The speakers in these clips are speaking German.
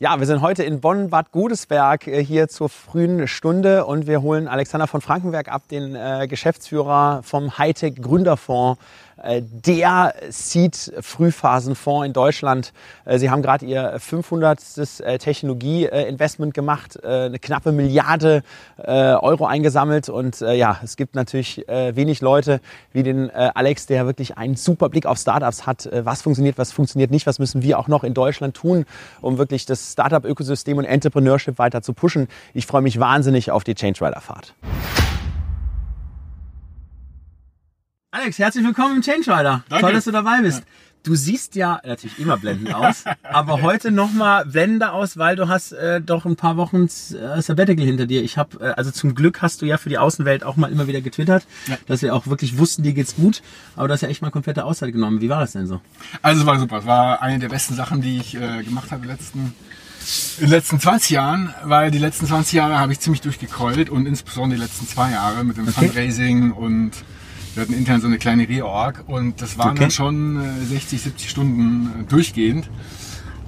Ja, wir sind heute in Bonn-Bad Godesberg äh, hier zur frühen Stunde. Und wir holen Alexander von Frankenberg ab, den äh, Geschäftsführer vom Hightech Gründerfonds der Seed-Frühphasenfonds in Deutschland. Äh, Sie haben gerade Ihr 500. Äh, Technologie-Investment gemacht, eine knappe Milliarde Euro eingesammelt und ja, es gibt natürlich wenig Leute wie den Alex, der wirklich einen super Blick auf Startups hat. Was funktioniert, was funktioniert nicht, was müssen wir auch noch in Deutschland tun, um wirklich das Startup-Ökosystem und Entrepreneurship weiter zu pushen. Ich freue mich wahnsinnig auf die Change Rider-Fahrt. Alex, herzlich willkommen im Change Rider. Danke. Toll, dass du dabei bist. Ja. Du siehst ja natürlich immer blendend aus, aber heute nochmal blendender aus, weil du hast äh, doch ein paar Wochen äh, Sabbatical hinter dir. Ich habe, äh, also zum Glück hast du ja für die Außenwelt auch mal immer wieder getwittert, ja. dass wir auch wirklich wussten, dir geht's gut, aber du hast ja echt mal komplette Auszeit genommen. Wie war das denn so? Also es war super. Es war eine der besten Sachen, die ich äh, gemacht habe in den letzten in den letzten 20 Jahren, weil die letzten 20 Jahre habe ich ziemlich durchgekeult und insbesondere die letzten zwei Jahre mit dem okay. Fundraising und wir hatten intern so eine kleine Reorg und das waren okay. dann schon 60, äh, 70 Stunden äh, durchgehend.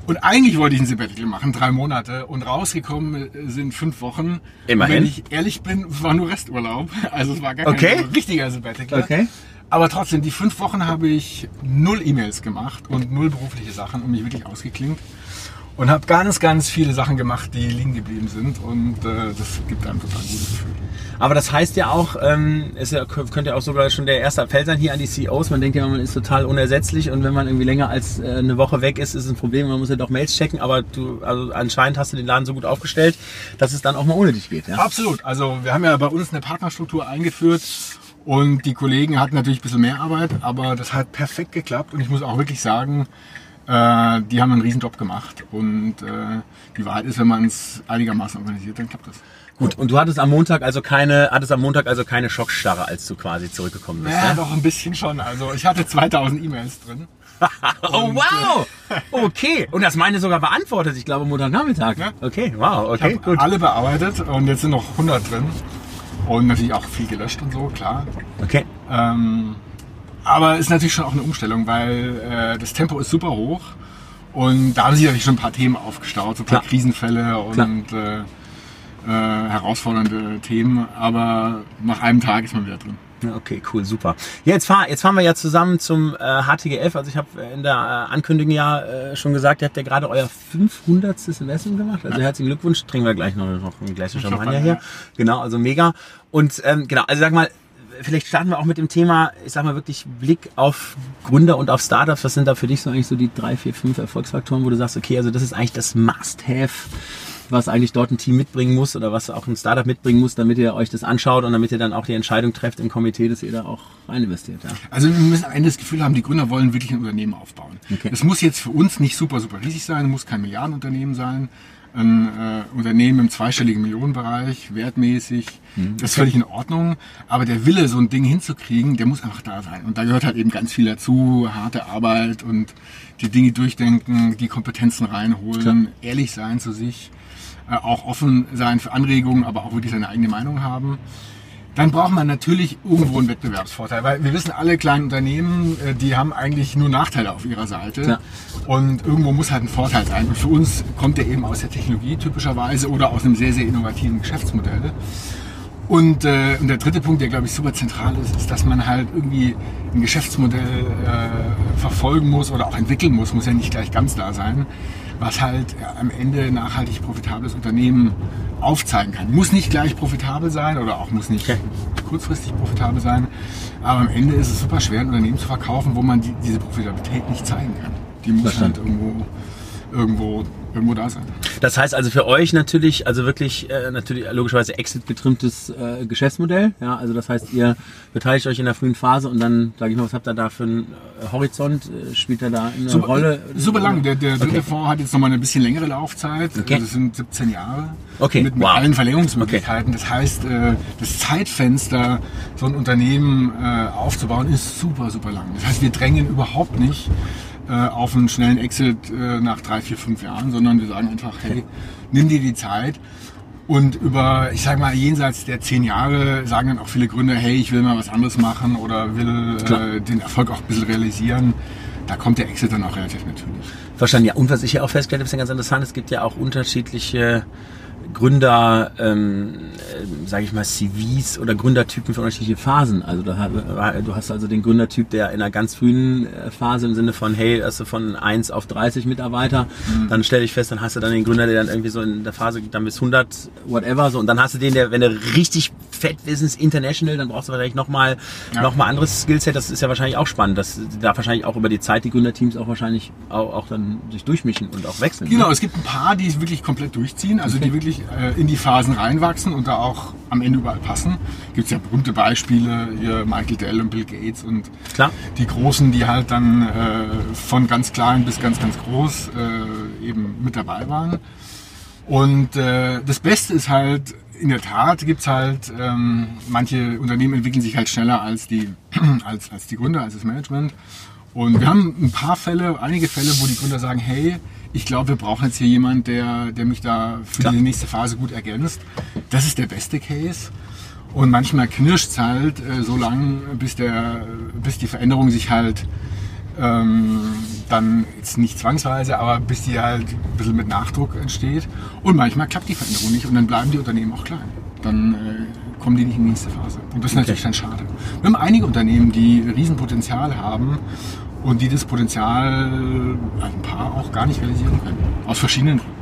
Und eigentlich wollte ich ein Sabbatical machen, drei Monate. Und rausgekommen äh, sind fünf Wochen. Immerhin. Und wenn ich ehrlich bin, war nur Resturlaub. Also es war gar okay. kein richtiger Sabbatical. Okay. Aber trotzdem, die fünf Wochen habe ich null E-Mails gemacht und null berufliche Sachen und mich wirklich ausgeklingt und habe ganz, ganz viele Sachen gemacht, die liegen geblieben sind und äh, das gibt einem total gutes Gefühl. Aber das heißt ja auch, ähm, es könnte ja auch sogar schon der erste Appell sein hier an die CEOs. Man denkt ja, man ist total unersetzlich und wenn man irgendwie länger als äh, eine Woche weg ist, ist es ein Problem. Man muss ja doch Mails checken, aber du, also anscheinend hast du den Laden so gut aufgestellt, dass es dann auch mal ohne dich geht. Ja? Absolut. Also wir haben ja bei uns eine Partnerstruktur eingeführt und die Kollegen hatten natürlich ein bisschen mehr Arbeit, aber das hat perfekt geklappt und ich muss auch wirklich sagen, die haben einen riesen Job gemacht und äh, die Wahrheit ist, wenn man es einigermaßen organisiert, dann klappt das. Gut, und du hattest am Montag also keine, hattest am Montag also keine Schockstarre, als du quasi zurückgekommen bist. Ja, ne? doch ein bisschen schon. Also ich hatte 2000 E-Mails drin. oh wow! Okay. Und das meine sogar beantwortet, ich glaube Montagnachmittag. Ja. Okay, wow, okay, ich gut. Alle bearbeitet und jetzt sind noch 100 drin. Und natürlich auch viel gelöscht und so, klar. Okay. Ähm, aber ist natürlich schon auch eine Umstellung, weil äh, das Tempo ist super hoch und da haben sich natürlich schon ein paar Themen aufgestaut, so ein paar Klar. Krisenfälle und äh, äh, herausfordernde Themen, aber nach einem Tag ist man wieder drin. Okay, cool, super. Ja, jetzt, fahr, jetzt fahren wir ja zusammen zum äh, HTGF. Also ich habe in der äh, Ankündigung ja äh, schon gesagt, ihr habt ja gerade euer 500. Investment gemacht. Also herzlichen Glückwunsch. Trinken wir gleich noch, noch ein Gläschen Champagner hier. Genau, also mega. Und ähm, genau, also sag mal, vielleicht starten wir auch mit dem Thema, ich sag mal wirklich Blick auf Gründer und auf Startups. Was sind da für dich so eigentlich so die drei, vier, fünf Erfolgsfaktoren, wo du sagst, okay, also das ist eigentlich das Must-Have, was eigentlich dort ein Team mitbringen muss oder was auch ein Startup mitbringen muss, damit ihr euch das anschaut und damit ihr dann auch die Entscheidung trefft im Komitee, dass ihr da auch rein investiert. Ja. Also wir müssen am Ende das Gefühl haben, die Gründer wollen wirklich ein Unternehmen aufbauen. Okay. Das muss jetzt für uns nicht super, super riesig sein, muss kein Milliardenunternehmen sein ein äh, Unternehmen im zweistelligen Millionenbereich, wertmäßig, mhm. das ist völlig in Ordnung. Aber der Wille, so ein Ding hinzukriegen, der muss einfach da sein. Und da gehört halt eben ganz viel dazu, harte Arbeit und die Dinge durchdenken, die Kompetenzen reinholen, Klar. ehrlich sein zu sich, äh, auch offen sein für Anregungen, aber auch wirklich seine eigene Meinung haben dann braucht man natürlich irgendwo einen Wettbewerbsvorteil, weil wir wissen, alle kleinen Unternehmen, äh, die haben eigentlich nur Nachteile auf ihrer Seite ja. und irgendwo muss halt ein Vorteil sein. Und für uns kommt der eben aus der Technologie typischerweise oder aus einem sehr, sehr innovativen Geschäftsmodell. Und, äh, und der dritte Punkt, der glaube ich super zentral ist, ist, dass man halt irgendwie ein Geschäftsmodell äh, verfolgen muss oder auch entwickeln muss, muss ja nicht gleich ganz da sein, was halt am Ende nachhaltig profitables Unternehmen aufzeigen kann. Muss nicht gleich profitabel sein oder auch muss nicht kurzfristig profitabel sein, aber am Ende ist es super schwer, ein Unternehmen zu verkaufen, wo man die, diese Profitabilität nicht zeigen kann. Die muss halt irgendwo, irgendwo, irgendwo da sein. Das heißt also für euch natürlich, also wirklich äh, natürlich logischerweise Exit-getrimmtes äh, Geschäftsmodell. Ja, also das heißt, ihr beteiligt euch in der frühen Phase und dann, sage ich mal, was habt ihr da für einen äh, Horizont? Äh, spielt er da eine super, Rolle? Super lang. Der, der dritte okay. Fonds hat jetzt nochmal eine bisschen längere Laufzeit. Okay. Das sind 17 Jahre. Okay. Mit, mit wow. allen Verlängerungsmöglichkeiten. Okay. Das heißt, äh, das Zeitfenster, so ein Unternehmen äh, aufzubauen, ist super, super lang. Das heißt, wir drängen überhaupt nicht äh, auf einen schnellen Exit äh, nach drei, vier, fünf Jahren, sondern wir sagen einfach, hey, nimm dir die Zeit. Und über, ich sage mal, jenseits der zehn Jahre sagen dann auch viele Gründer, hey, ich will mal was anderes machen oder will äh, den Erfolg auch ein bisschen realisieren. Da kommt der Exit dann auch relativ natürlich. Verstanden, ja. Und was ich ja auch festgestellt habe, ist ja ganz interessant, es gibt ja auch unterschiedliche Gründer, ähm, äh, sage ich mal, CVs oder Gründertypen für unterschiedliche Phasen. Also du, du hast also den Gründertyp, der in einer ganz frühen äh, Phase im Sinne von, hey, hast du von 1 auf 30 Mitarbeiter, mhm. dann stell dich fest, dann hast du dann den Gründer, der dann irgendwie so in der Phase dann bis 100, whatever, so und dann hast du den, der, wenn der richtig fett Business International, dann brauchst du wahrscheinlich nochmal ja. noch mal anderes Skillset, das ist ja wahrscheinlich auch spannend, dass da wahrscheinlich auch über die Zeit die Gründerteams auch wahrscheinlich auch, auch dann sich durchmischen und auch wechseln. Genau, ne? es gibt ein paar, die es wirklich komplett durchziehen, also okay. die wirklich äh, in die Phasen reinwachsen und da auch am Ende überall passen. Gibt es ja berühmte Beispiele, hier Michael Dell und Bill Gates und Klar. die Großen, die halt dann äh, von ganz klein bis ganz, ganz groß äh, eben mit dabei waren. Und äh, das Beste ist halt, in der Tat gibt es halt, ähm, manche Unternehmen entwickeln sich halt schneller als die, als, als die Gründer, als das Management. Und wir haben ein paar Fälle, einige Fälle, wo die Gründer sagen, hey, ich glaube, wir brauchen jetzt hier jemanden, der, der mich da für Klar. die nächste Phase gut ergänzt. Das ist der beste Case. Und manchmal knirscht es halt äh, so lang, bis, der, bis die Veränderung sich halt ähm, dann jetzt nicht zwangsweise, aber bis die halt ein bisschen mit Nachdruck entsteht. Und manchmal klappt die Veränderung nicht und dann bleiben die Unternehmen auch klein. Dann äh, kommen die nicht in die nächste Phase. Und das ist okay. natürlich dann schade. Wir haben einige Unternehmen, die Riesenpotenzial haben und die das Potenzial, ein paar auch gar nicht realisieren können. Aus verschiedenen Gründen.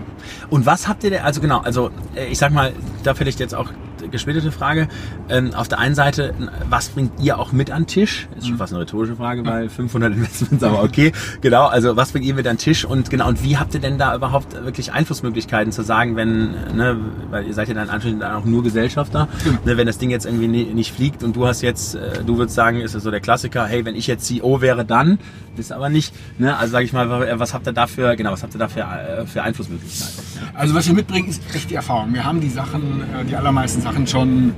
Und was habt ihr denn, also genau, also äh, ich sag mal, da vielleicht jetzt auch gesplittete Frage. Ähm, auf der einen Seite, was bringt ihr auch mit an Tisch? Ist schon mhm. fast eine rhetorische Frage, weil 500 Investments, aber okay. Genau, also was bringt ihr mit an Tisch? Und genau, und wie habt ihr denn da überhaupt wirklich Einflussmöglichkeiten zu sagen, wenn, ne, weil ihr seid ja dann anschließend auch nur Gesellschafter, mhm. ne, wenn das Ding jetzt irgendwie nicht fliegt und du hast jetzt, äh, du würdest sagen, ist das so der Klassiker, hey, wenn ich jetzt CEO wäre, dann, bist aber nicht, ne, also sage ich mal, was habt ihr dafür, genau, was habt ihr da für, äh, für Einflussmöglichkeiten? Also was wir mitbringen, ist echt die Erfahrung. Wir haben die Sachen, äh, die allermeisten Sachen Sachen schon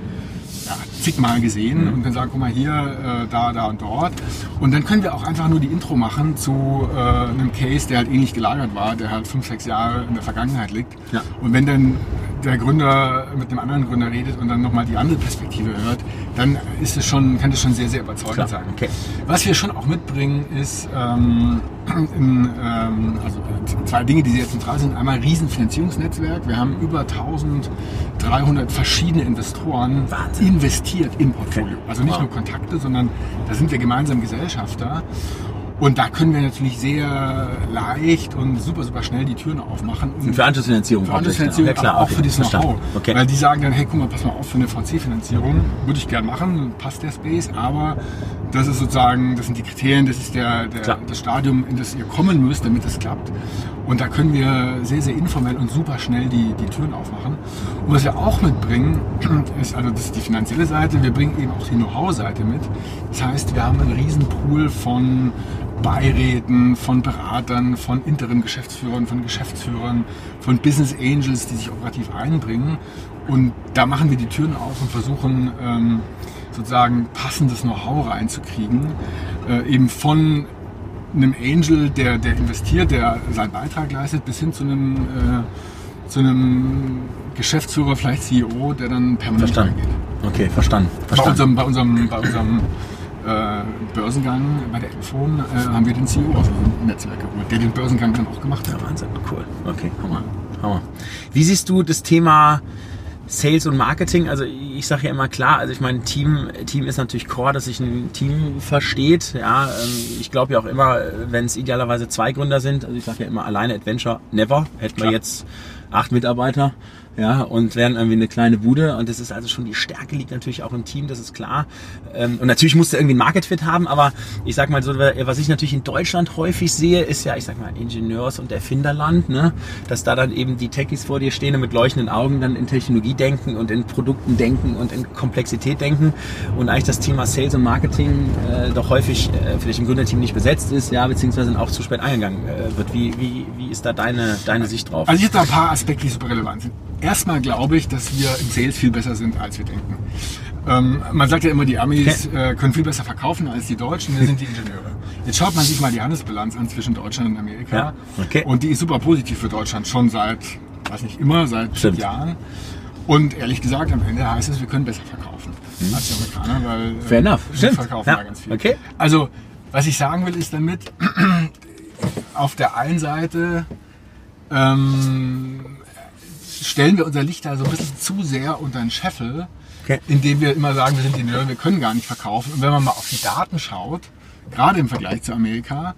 ja, zigmal gesehen mhm. und können sagen, guck mal hier, äh, da, da und dort. Und dann können wir auch einfach nur die Intro machen zu äh, einem Case, der halt ähnlich gelagert war, der halt fünf, sechs Jahre in der Vergangenheit liegt. Ja. Und wenn dann der Gründer mit einem anderen Gründer redet und dann nochmal die andere Perspektive hört, dann ist es schon, kann das schon sehr, sehr überzeugend Klar. sein. Okay. Was wir schon auch mitbringen, ist ähm, in, ähm, also zwei Dinge, die sehr zentral sind. Einmal ein Riesenfinanzierungsnetzwerk. Wir haben über 1300 verschiedene Investoren Wahnsinn. Investiert im Portfolio. Also nicht wow. nur Kontakte, sondern da sind wir gemeinsam Gesellschafter. Und da können wir natürlich sehr leicht und super, super schnell die Türen aufmachen. Und für Anschlussfinanzierung. Für Anschlussfinanzierung, ja, klar, auch okay. für das Know-how. Okay. Weil die sagen dann, hey, guck mal, pass mal auf, für eine VC-Finanzierung würde ich gerne machen, passt der Space, aber das ist sozusagen, das sind die Kriterien, das ist der, der das Stadium, in das ihr kommen müsst, damit es klappt. Und da können wir sehr, sehr informell und super schnell die, die Türen aufmachen. Und was wir auch mitbringen, ist, also das ist die finanzielle Seite, wir bringen eben auch die Know-how-Seite mit. Das heißt, wir haben einen riesen Pool von Beiräten, von Beratern, von interim Geschäftsführern, von Geschäftsführern, von Business Angels, die sich operativ einbringen. Und da machen wir die Türen auf und versuchen ähm, sozusagen passendes Know-how reinzukriegen. Äh, eben von einem Angel, der, der investiert, der seinen Beitrag leistet, bis hin zu einem, äh, zu einem Geschäftsführer, vielleicht CEO, der dann permanent verstanden. reingeht. Okay, verstanden. verstanden. Bei unserem, bei unserem, bei unserem äh, Börsengang bei der Elfon äh, haben wir den CEO aus dem Netzwerk geholt, der den Börsengang dann auch gemacht hat. Ja, Wahnsinn, cool. Okay, Hammer. Hammer. Wie siehst du das Thema Sales und Marketing? Also ich sage ja immer klar, also ich meine, Team, Team ist natürlich core, dass sich ein Team versteht. Ja, ähm, ich glaube ja auch immer, wenn es idealerweise zwei Gründer sind, also ich sage ja immer alleine Adventure never. Hätten wir jetzt acht Mitarbeiter, ja, und werden irgendwie eine kleine Bude und das ist also schon die Stärke liegt natürlich auch im Team, das ist klar. Ähm, und natürlich musst du irgendwie ein Market Fit haben, aber ich sag mal so, was ich natürlich in Deutschland häufig sehe, ist ja, ich sag mal, Ingenieurs- und Erfinderland, ne? dass da dann eben die Techies vor dir stehen und mit leuchtenden Augen dann in Technologie denken und in Produkten denken und in Komplexität denken und eigentlich das Thema Sales und Marketing äh, doch häufig äh, vielleicht im Gründerteam nicht besetzt ist, ja, beziehungsweise auch zu spät eingegangen äh, wird. Wie, wie, wie ist da deine, deine Sicht drauf? Also ich habe da ein paar Aspekte, die super relevant sind. Erstmal glaube ich, dass wir im Sales viel besser sind, als wir denken. Ähm, man sagt ja immer, die Amis äh, können viel besser verkaufen als die Deutschen, wir sind die Ingenieure. Jetzt schaut man sich mal die Handelsbilanz an zwischen Deutschland und Amerika. Ja. Okay. Und die ist super positiv für Deutschland, schon seit, weiß nicht immer, seit Stimmt. Jahren. Und ehrlich gesagt, am Ende heißt es, wir können besser verkaufen hm. als die Amerikaner, weil äh, Fair enough. wir Stimmt. verkaufen ja. da ganz viel. Okay. Also, was ich sagen will, ist damit, auf der einen Seite ähm, stellen wir unser Licht da so ein bisschen zu sehr unter den Scheffel, okay. indem wir immer sagen, wir sind Ingenieure, wir können gar nicht verkaufen. Und wenn man mal auf die Daten schaut, gerade im Vergleich zu Amerika,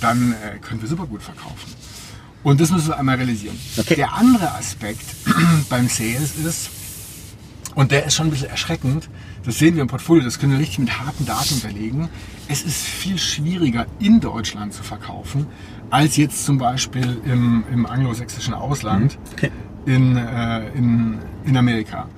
dann äh, können wir super gut verkaufen. Und das müssen wir einmal realisieren. Okay. Der andere Aspekt beim Sales ist, und der ist schon ein bisschen erschreckend, das sehen wir im Portfolio, das können wir richtig mit harten Daten unterlegen. Es ist viel schwieriger in Deutschland zu verkaufen, als jetzt zum Beispiel im, im anglosächsischen Ausland okay. In, äh, in, in Amerika.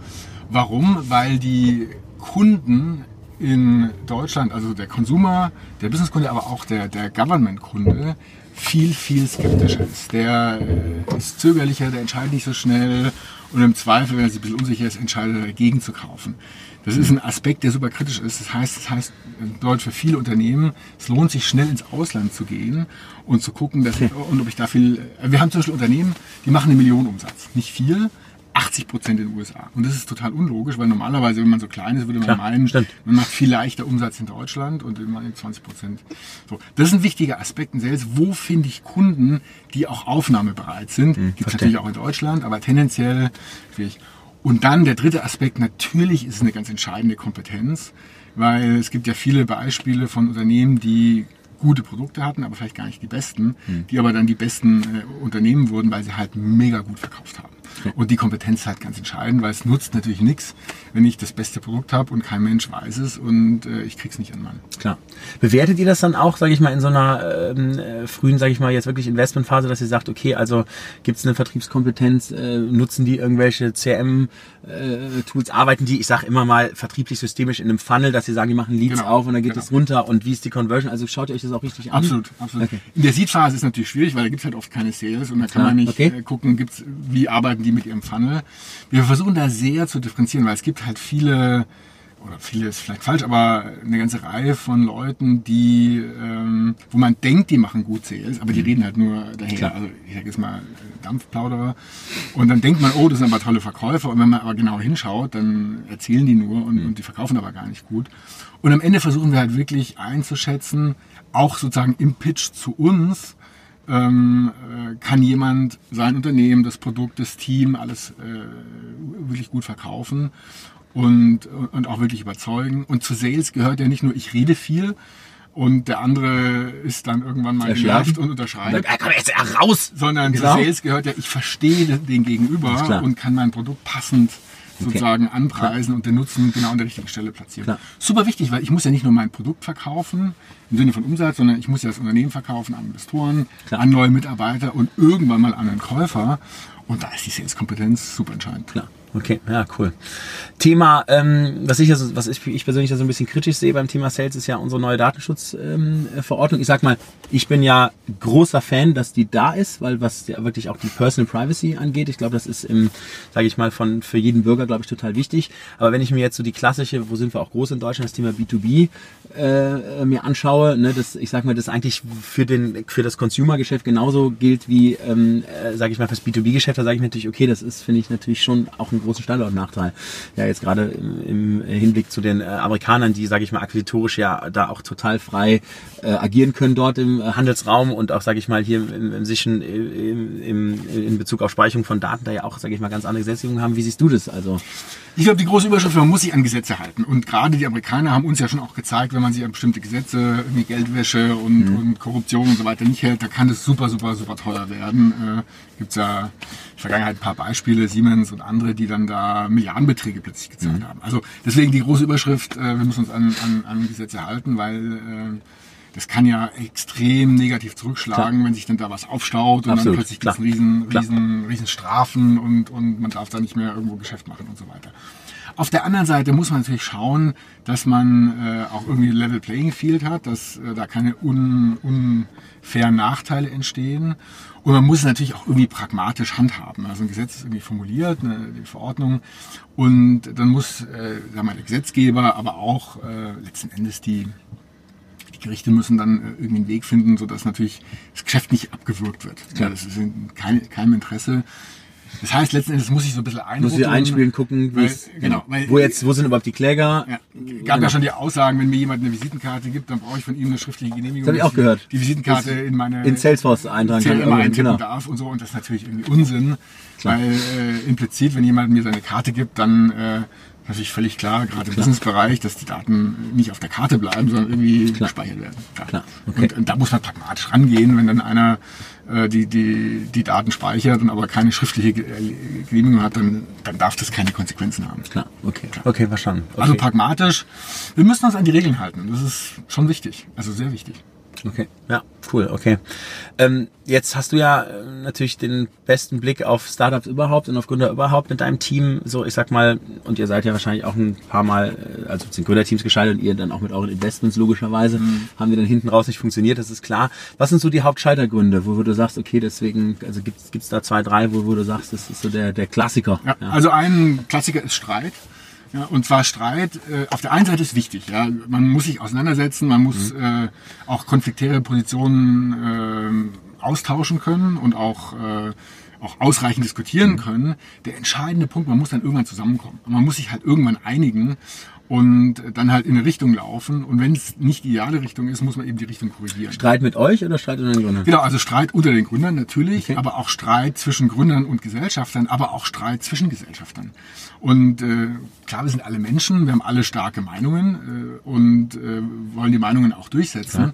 Warum? Weil die Kunden in Deutschland, also der Consumer, der Businesskunde, aber auch der, der Government-Kunde, viel, viel skeptischer ist. Der äh, ist zögerlicher, der entscheidet nicht so schnell und im Zweifel, wenn er sich ein bisschen unsicher ist, entscheidet er dagegen zu kaufen. Das ist ein Aspekt, der super kritisch ist. Das heißt, das heißt, Deutsch für viele Unternehmen, es lohnt sich schnell ins Ausland zu gehen und zu gucken, dass, und ob ich da viel, äh, wir haben zum Beispiel Unternehmen, die machen eine Million Umsatz. Nicht viel, 80 Prozent in den USA. Und das ist total unlogisch, weil normalerweise, wenn man so klein ist, würde man Klar, meinen, stimmt. man macht viel leichter Umsatz in Deutschland und immer 20 Prozent. So. Das ist ein wichtiger Aspekt in Sales. Wo finde ich Kunden, die auch aufnahmebereit sind? Hm, Gibt es natürlich auch in Deutschland, aber tendenziell schwierig. Und dann der dritte Aspekt, natürlich ist es eine ganz entscheidende Kompetenz, weil es gibt ja viele Beispiele von Unternehmen, die gute Produkte hatten, aber vielleicht gar nicht die besten, hm. die aber dann die besten äh, Unternehmen wurden, weil sie halt mega gut verkauft haben. Und die Kompetenz ist halt ganz entscheidend, weil es nutzt natürlich nichts, wenn ich das beste Produkt habe und kein Mensch weiß es und äh, ich krieg's nicht an Mann. Klar. Bewertet ihr das dann auch, sage ich mal, in so einer ähm, äh, frühen, sage ich mal, jetzt wirklich Investmentphase, dass ihr sagt, okay, also gibt's eine Vertriebskompetenz, äh, nutzen die irgendwelche CRM-Tools, äh, arbeiten die, ich sage immer mal, vertrieblich systemisch in einem Funnel, dass sie sagen, die machen Leads genau, auf und dann geht es genau. runter und wie ist die Conversion? Also schaut ihr euch das auch richtig an? Absolut, absolut. Okay. In der Seed-Phase ist natürlich schwierig, weil da gibt's halt oft keine Sales und da kann ah, man nicht okay. Äh, gucken, gibt's, wie arbeiten die mit ihrem Funnel. Wir versuchen da sehr zu differenzieren, weil es gibt halt viele, oder viele ist vielleicht falsch, aber eine ganze Reihe von Leuten, die, ähm, wo man denkt, die machen gut Sales, aber die mhm. reden halt nur daher. Klar. Also ich sage jetzt mal Dampfplauderer. Und dann denkt man, oh, das sind aber tolle Verkäufer. Und wenn man aber genau hinschaut, dann erzählen die nur und, mhm. und die verkaufen aber gar nicht gut. Und am Ende versuchen wir halt wirklich einzuschätzen, auch sozusagen im Pitch zu uns, ähm, äh, kann jemand sein Unternehmen, das Produkt, das Team, alles äh, wirklich gut verkaufen und, und auch wirklich überzeugen. Und zu Sales gehört ja nicht nur, ich rede viel, und der andere ist dann irgendwann mal genervt und unterschreibt. Und dann, komm jetzt raus! Sondern genau. zu Sales gehört ja, ich verstehe den Gegenüber und kann mein Produkt passend sozusagen okay. anpreisen und den Nutzen genau an der richtigen Stelle platzieren. Klar. Super wichtig, weil ich muss ja nicht nur mein Produkt verkaufen im Sinne von Umsatz, sondern ich muss ja das Unternehmen verkaufen an Investoren, Klar. an neue Mitarbeiter und irgendwann mal an einen Käufer. Und da ist die Sales-Kompetenz super entscheidend. Klar. Okay, ja, cool. Thema, ähm, was ich also, was ich, ich persönlich da so ein bisschen kritisch sehe beim Thema Sales, ist ja unsere neue Datenschutzverordnung. Ähm, ich sag mal, ich bin ja großer Fan, dass die da ist, weil was ja wirklich auch die Personal Privacy angeht, ich glaube, das ist im, sage ich mal, von für jeden Bürger, glaube ich, total wichtig. Aber wenn ich mir jetzt so die klassische, wo sind wir auch groß in Deutschland, das Thema B2B äh, mir anschaue, ne, das, ich sag mal, das eigentlich für den für das Consumer-Geschäft genauso gilt wie, ähm, äh, sage ich mal, fürs B2B-Geschäft. Da sage ich mir natürlich, okay, das ist, finde ich natürlich schon auch ein großen Standortnachteil. Ja, jetzt gerade im, Hinblick zu den äh, Amerikanern, die, sage ich mal, akquisitorisch ja da auch total frei äh, agieren können dort im äh, Handelsraum und auch, sage ich mal, hier im, im, Sischen, im, im, in Bezug auf Speicherung von Daten da ja auch, sage ich mal, ganz andere Gesetzgebungen haben. Wie siehst du das? Also Ich glaube, die große Überschrift, man muss sich an Gesetze halten. Und gerade die Amerikaner haben uns ja schon auch gezeigt, wenn man sich an bestimmte Gesetze, wie Geldwäsche und, mhm. und Korruption und so weiter nicht hält, da kann es super, super, super teuer werden. Äh, Gibt ja in der Vergangenheit ein paar Beispiele, Siemens und andere, die dann da Milliardenbeträge plötzlich gezahlt mhm. haben. Also deswegen die große Überschrift, äh, wir müssen uns an, an, an Gesetze halten, weil äh, das kann ja extrem negativ zurückschlagen, klar. wenn sich dann da was aufstaut und Absolut, dann plötzlich gibt es riesen, riesen, riesen Strafen und, und man darf da nicht mehr irgendwo Geschäft machen und so weiter. Auf der anderen Seite muss man natürlich schauen, dass man äh, auch irgendwie Level Playing Field hat, dass äh, da keine un, unfairen Nachteile entstehen. Und man muss es natürlich auch irgendwie pragmatisch handhaben. Also ein Gesetz ist irgendwie formuliert, eine, die Verordnung. Und dann muss äh, sagen wir, der Gesetzgeber, aber auch äh, letzten Endes die, Gerichte müssen dann äh, irgendwie einen Weg finden, sodass natürlich das Geschäft nicht abgewürgt wird. Ja. Das ist in kein, keinem Interesse. Das heißt, letzten Endes muss ich so ein bisschen einrufen. Muss ich einspielen, gucken, weil, genau, weil, wo jetzt, wo sind überhaupt die Kläger? Ja, gab genau. ja schon die Aussagen, wenn mir jemand eine Visitenkarte gibt, dann brauche ich von ihm eine schriftliche Genehmigung. Das habe ich auch gehört. Die Visitenkarte in meine in Salesforce eintragen kann. Immer eintippen genau. darf und so und das ist natürlich irgendwie Unsinn, Klar. weil äh, implizit, wenn jemand mir seine Karte gibt, dann äh, natürlich völlig klar, gerade im Businessbereich, dass die Daten nicht auf der Karte bleiben, sondern irgendwie klar. gespeichert werden. Klar. Klar. Okay. Und, und, da muss man pragmatisch rangehen, wenn dann einer äh, die, die, die Daten speichert und aber keine schriftliche äh, Genehmigung hat, dann, dann darf das keine Konsequenzen haben. Klar, okay. Klar. Okay, verstanden. Also okay. Also pragmatisch, wir müssen uns an die Regeln halten. Das ist schon wichtig, also sehr wichtig. Okay, ja, cool, okay. Ähm, jetzt hast du ja äh, natürlich den besten Blick auf Startups überhaupt und auf Gründer überhaupt mit deinem Team. So, ich sag mal, und ihr seid ja wahrscheinlich auch ein paar Mal, äh, also sind Gründerteams geschaltet und ihr dann auch mit euren Investments logischerweise, mhm. haben die dann hinten raus nicht funktioniert, das ist klar. Was sind so die Hauptscheitergründe, wo, wo du sagst, okay, deswegen, also gibt's gibt's da zwei, drei, wo, wo du sagst, das ist so der, der Klassiker? Ja, ja. Also ein Klassiker ist Streit. Ja, und zwar Streit, äh, auf der einen Seite ist wichtig, ja, man muss sich auseinandersetzen, man muss mhm. äh, auch konfliktäre Positionen äh, austauschen können und auch, äh, auch ausreichend diskutieren mhm. können. Der entscheidende Punkt, man muss dann irgendwann zusammenkommen. Man muss sich halt irgendwann einigen und dann halt in eine Richtung laufen. Und wenn es nicht die ideale Richtung ist, muss man eben die Richtung korrigieren. Streit mit euch oder Streit unter den Gründern? Genau, also Streit unter den Gründern natürlich, okay. aber auch Streit zwischen Gründern und Gesellschaftern, aber auch Streit zwischen Gesellschaftern. Und äh, klar, wir sind alle Menschen, wir haben alle starke Meinungen äh, und äh, wollen die Meinungen auch durchsetzen. Ja.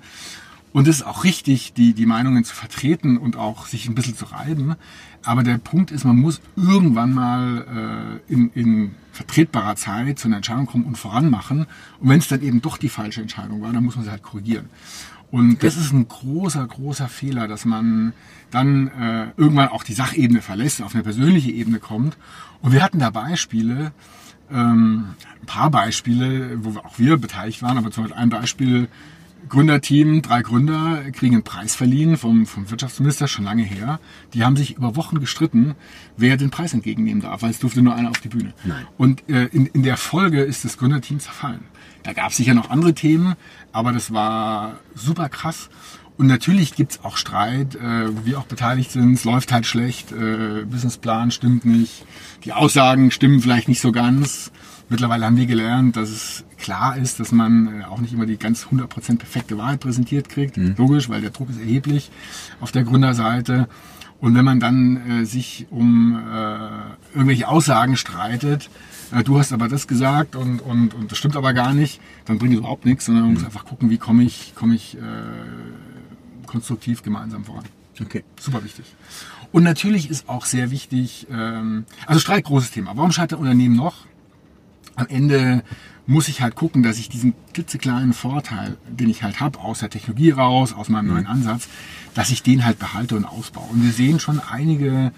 Und es ist auch richtig, die, die Meinungen zu vertreten und auch sich ein bisschen zu reiben. Aber der Punkt ist, man muss irgendwann mal äh, in, in vertretbarer Zeit zu einer Entscheidung kommen und voranmachen. Und wenn es dann eben doch die falsche Entscheidung war, dann muss man sie halt korrigieren. Und das ist ein großer, großer Fehler, dass man dann äh, irgendwann auch die Sachebene verlässt, auf eine persönliche Ebene kommt. Und wir hatten da Beispiele, ähm, ein paar Beispiele, wo auch wir beteiligt waren, aber zum Beispiel ein Beispiel, Gründerteam, drei Gründer kriegen einen Preis verliehen vom, vom Wirtschaftsminister, schon lange her. Die haben sich über Wochen gestritten, wer den Preis entgegennehmen darf, weil es durfte nur einer auf die Bühne. Nein. Und äh, in, in der Folge ist das Gründerteam zerfallen. Da gab es sicher noch andere Themen, aber das war super krass. Und natürlich gibt's auch Streit, äh, wo wir auch beteiligt sind. Es läuft halt schlecht, äh, Businessplan stimmt nicht, die Aussagen stimmen vielleicht nicht so ganz. Mittlerweile haben wir gelernt, dass es klar ist, dass man äh, auch nicht immer die ganz 100% perfekte Wahrheit präsentiert kriegt. Mhm. Logisch, weil der Druck ist erheblich auf der Gründerseite. Und wenn man dann äh, sich um äh, irgendwelche Aussagen streitet, äh, du hast aber das gesagt und, und, und das stimmt aber gar nicht, dann bringt es überhaupt nichts, sondern man mhm. muss einfach gucken, wie komme ich, komme ich äh, konstruktiv gemeinsam voran. Okay. Super wichtig. Und natürlich ist auch sehr wichtig, ähm, also Streit, großes Thema. Warum scheitert Unternehmen noch? Am Ende muss ich halt gucken, dass ich diesen klitzekleinen Vorteil, den ich halt habe, aus der Technologie raus, aus meinem neuen mhm. Ansatz, dass ich den halt behalte und ausbaue. Und wir sehen schon einige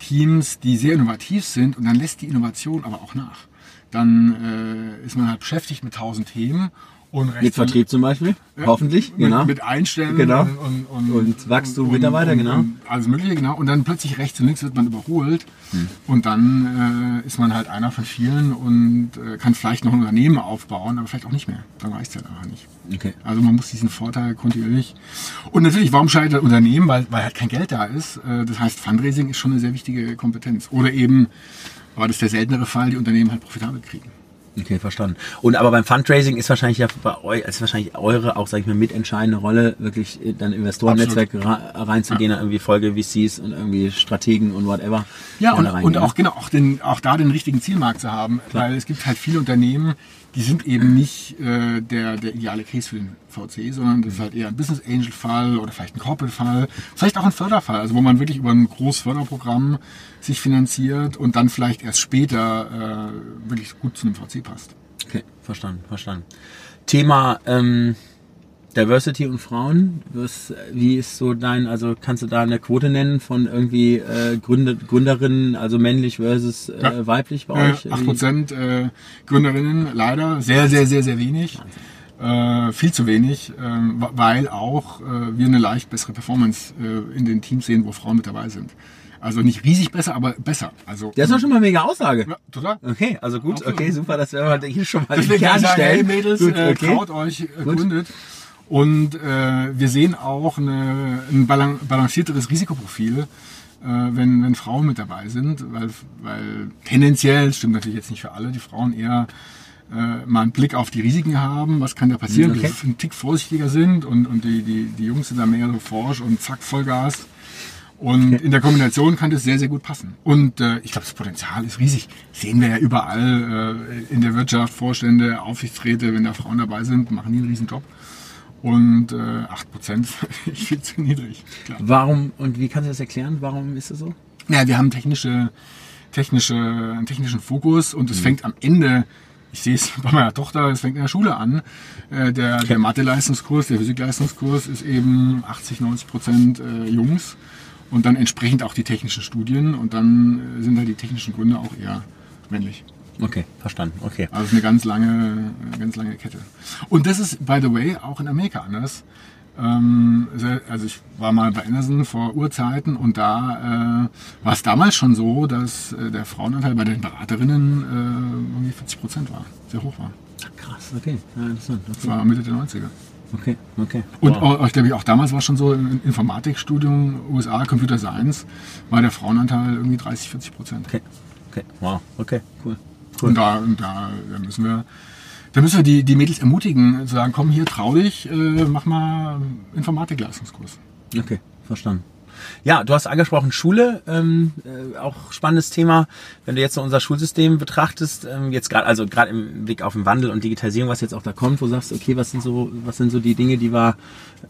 Teams, die sehr innovativ sind und dann lässt die Innovation aber auch nach. Dann äh, ist man halt beschäftigt mit tausend Themen mit Vertrieb zum Beispiel, ja, hoffentlich, mit, genau. Mit Einstellen genau. und, und, und Wachstum und, Mitarbeiter, genau. Alles Mögliche, genau. Und dann plötzlich rechts und links wird man überholt hm. und dann äh, ist man halt einer von vielen und äh, kann vielleicht noch ein Unternehmen aufbauen, aber vielleicht auch nicht mehr. Dann reicht es halt einfach nicht. Okay. Also man muss diesen Vorteil kontinuierlich. Und natürlich, warum scheitert Unternehmen? Weil, weil halt kein Geld da ist. Äh, das heißt, Fundraising ist schon eine sehr wichtige Kompetenz. Oder eben, aber das der seltenere Fall, die Unternehmen halt profitabel kriegen. Okay, verstanden. Und aber beim Fundraising ist wahrscheinlich ja bei euch, ist wahrscheinlich eure auch, sag ich mal, mitentscheidende Rolle, wirklich dann Investorennetzwerk reinzugehen, ja. irgendwie Folge VCs und irgendwie Strategen und whatever. Ja, und, und auch genau, auch den, auch da den richtigen Zielmarkt zu haben, Klar. weil es gibt halt viele Unternehmen, die sind eben nicht äh, der, der ideale Case für den VC, sondern das ist halt eher ein Business Angel Fall oder vielleicht ein Corporate Fall, vielleicht auch ein Förderfall, also wo man wirklich über ein großes Förderprogramm sich finanziert und dann vielleicht erst später äh, wirklich gut zu einem VC passt. Okay, verstanden, verstanden. Thema ähm, Diversity und Frauen, was, wie ist so dein, also kannst du da eine Quote nennen von irgendwie äh, Gründer, Gründerinnen, also männlich versus äh, ja. weiblich bei äh, euch? 8% äh, Gründerinnen, leider, sehr, sehr, sehr, sehr wenig. Äh, viel zu wenig, äh, weil auch äh, wir eine leicht bessere Performance äh, in den Teams sehen, wo Frauen mit dabei sind. Also nicht riesig besser, aber besser. Also, das ist doch schon mal eine mega Aussage. Ja, total. Okay, also gut, Absolut. okay, super, dass wir hier schon mal Deswegen den Kern sagen, stellen. Hey Mädels, gut, äh, okay. traut euch, äh, gründet. Und äh, wir sehen auch eine, ein balancierteres Risikoprofil, äh, wenn, wenn Frauen mit dabei sind, weil, weil tendenziell, stimmt natürlich jetzt nicht für alle, die Frauen eher äh, mal einen Blick auf die Risiken haben, was kann da passieren, okay. die einen Tick vorsichtiger sind und, und die, die, die Jungs sind da mehr so forsch und zack, Vollgas. Und in der Kombination kann das sehr, sehr gut passen. Und äh, ich glaube, das Potenzial ist riesig. Sehen wir ja überall äh, in der Wirtschaft, Vorstände, Aufsichtsräte, wenn da Frauen dabei sind, machen die einen riesen Job. Und äh, 8% ist viel zu niedrig. Klar. Warum und wie kannst du das erklären? Warum ist das so? Ja, wir haben technische, technische, einen technischen Fokus und es mhm. fängt am Ende ich sehe es bei meiner Tochter, es fängt in der Schule an. Äh, der, der Mathe-Leistungskurs, der Physik-Leistungskurs ist eben 80, 90 Prozent äh, Jungs und dann entsprechend auch die technischen Studien und dann äh, sind halt die technischen Gründe auch eher männlich. Okay, verstanden. Okay. Also eine ganz lange, ganz lange Kette. Und das ist, by the way, auch in Amerika anders. Ähm, also ich war mal bei Anderson vor Urzeiten und da äh, war es damals schon so, dass äh, der Frauenanteil bei den Beraterinnen äh, irgendwie 40 Prozent war, sehr hoch war. Krass, okay. Ja, interessant. Okay. Das war Mitte der 90er. Okay, okay. Und wow. ich glaube, auch damals war schon so im Informatikstudium USA, Computer Science, war der Frauenanteil irgendwie 30, 40 Prozent. Okay, okay, wow, okay, cool. Und, da, und da, da müssen wir da müssen wir die, die Mädels ermutigen, zu sagen, komm hier, trau dich, äh, mach mal Informatikleistungskurs. Okay, verstanden. Ja, du hast angesprochen Schule, ähm, äh, auch spannendes Thema. Wenn du jetzt so unser Schulsystem betrachtest, ähm, jetzt gerade also gerade im Blick auf den Wandel und Digitalisierung, was jetzt auch da kommt, wo du sagst, okay, was sind so was sind so die Dinge, die wir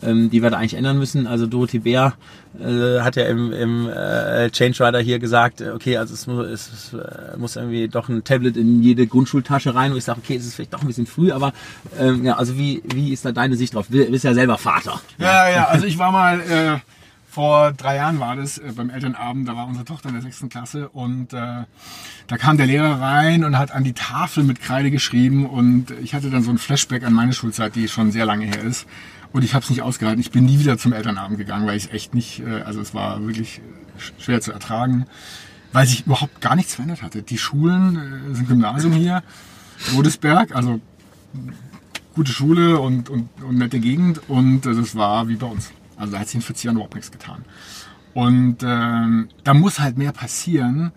ähm, die wir da eigentlich ändern müssen? Also Dorothee Bär äh, hat ja im, im äh, Change Rider hier gesagt, äh, okay, also es muss, es äh, muss irgendwie doch ein Tablet in jede Grundschultasche rein, wo ich sage, okay, es ist vielleicht doch ein bisschen früh, aber ähm, ja, also wie wie ist da deine Sicht drauf? Du bist ja selber Vater. Ja, ja, also ich war mal äh, vor drei Jahren war das äh, beim Elternabend, da war unsere Tochter in der sechsten Klasse und äh, da kam der Lehrer rein und hat an die Tafel mit Kreide geschrieben und ich hatte dann so ein Flashback an meine Schulzeit, die schon sehr lange her ist und ich habe es nicht ausgehalten. Ich bin nie wieder zum Elternabend gegangen, weil ich echt nicht, äh, also es war wirklich schwer zu ertragen, weil sich überhaupt gar nichts verändert hatte. Die Schulen, äh, sind Gymnasium hier, Rodesberg, also gute Schule und, und, und nette Gegend und äh, das war wie bei uns. Also da hat sich in 40 Jahren überhaupt nichts getan. Und ähm, da muss halt mehr passieren.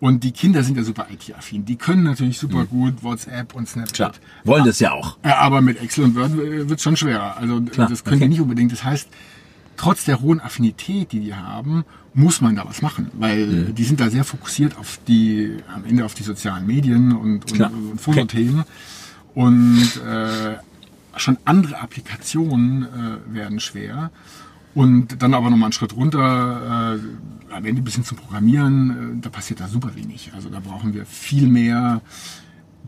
Und die Kinder sind ja super IT-affin. Die können natürlich super mhm. gut WhatsApp und Snapchat. Klar. Wollen das ja auch. Aber mit Excel und Word wird es schon schwerer. Also Klar. das können okay. die nicht unbedingt. Das heißt, trotz der hohen Affinität, die die haben, muss man da was machen, weil mhm. die sind da sehr fokussiert auf die, am Ende auf die sozialen Medien und, und, und Fotothemen. Okay. Und äh, schon andere Applikationen äh, werden schwer. Und dann aber nochmal einen Schritt runter, äh, am Ende ein bisschen zum Programmieren, äh, da passiert da super wenig. Also da brauchen wir viel mehr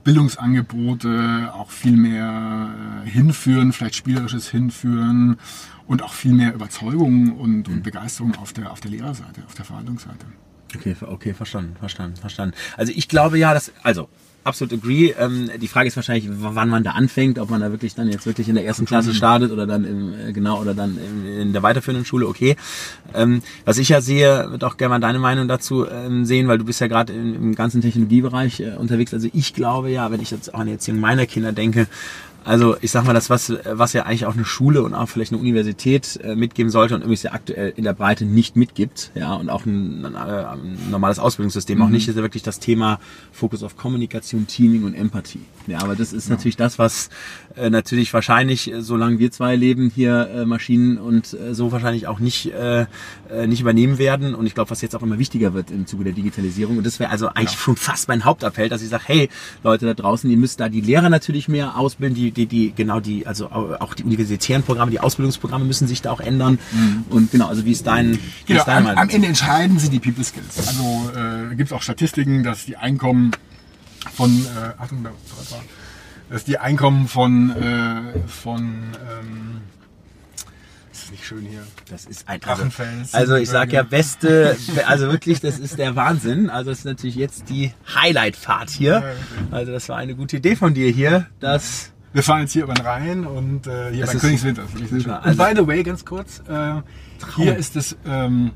Bildungsangebote, auch viel mehr äh, hinführen, vielleicht spielerisches Hinführen und auch viel mehr Überzeugung und, und Begeisterung auf der, auf der Lehrerseite, auf der Verhandlungsseite. Okay, okay, verstanden, verstanden, verstanden. Also ich glaube ja, dass, also absolut agree. Ähm, die Frage ist wahrscheinlich, wann man da anfängt, ob man da wirklich dann jetzt wirklich in der ersten Klasse startet oder dann im, äh, genau oder dann in, in der weiterführenden Schule, okay. Ähm, was ich ja sehe, wird auch gerne mal deine Meinung dazu ähm, sehen, weil du bist ja gerade im, im ganzen Technologiebereich äh, unterwegs. Also ich glaube ja, wenn ich jetzt auch an die Erziehung meiner Kinder denke, Also ich sag mal, das, was, was ja eigentlich auch eine Schule und auch vielleicht eine Universität äh, mitgeben sollte und irgendwie ja aktuell in der Breite nicht mitgibt, ja, und auch ein, ein, ein normales Ausbildungssystem mhm. auch nicht, ist ja wirklich das Thema Fokus auf Kommunikation, Teaming und Empathie. Ja, aber das ist ja. natürlich das, was äh, natürlich wahrscheinlich, äh, solange wir zwei leben, hier äh, Maschinen und äh, so wahrscheinlich auch nicht, äh, äh, nicht übernehmen werden. Und ich glaube, was jetzt auch immer wichtiger wird im Zuge der Digitalisierung. Und das wäre also eigentlich ja. schon fast mein Hauptappell, dass ich sage, hey, Leute da draußen, ihr müsst da die Lehrer natürlich mehr ausbilden, die die, die, genau die, also auch die universitären Programme, die Ausbildungsprogramme müssen sich da auch ändern. Mhm. Und genau, also wie ist dein, wie genau, ist dein am, am Ende entscheiden sie die People Skills. Also äh, gibt es auch Statistiken, dass die Einkommen von, äh, Achtung, da, dass die Einkommen von, äh, von ähm, ist nicht schön hier. Das ist ein also, also ich sag ja beste, also wirklich, das ist der Wahnsinn. Also das ist natürlich jetzt die Highlight-Fahrt hier. Also das war eine gute Idee von dir hier, dass wir fahren jetzt hier über den Rhein und äh, hier das bei Königswinter. Und also by the way, ganz kurz, äh, hier ist das ähm,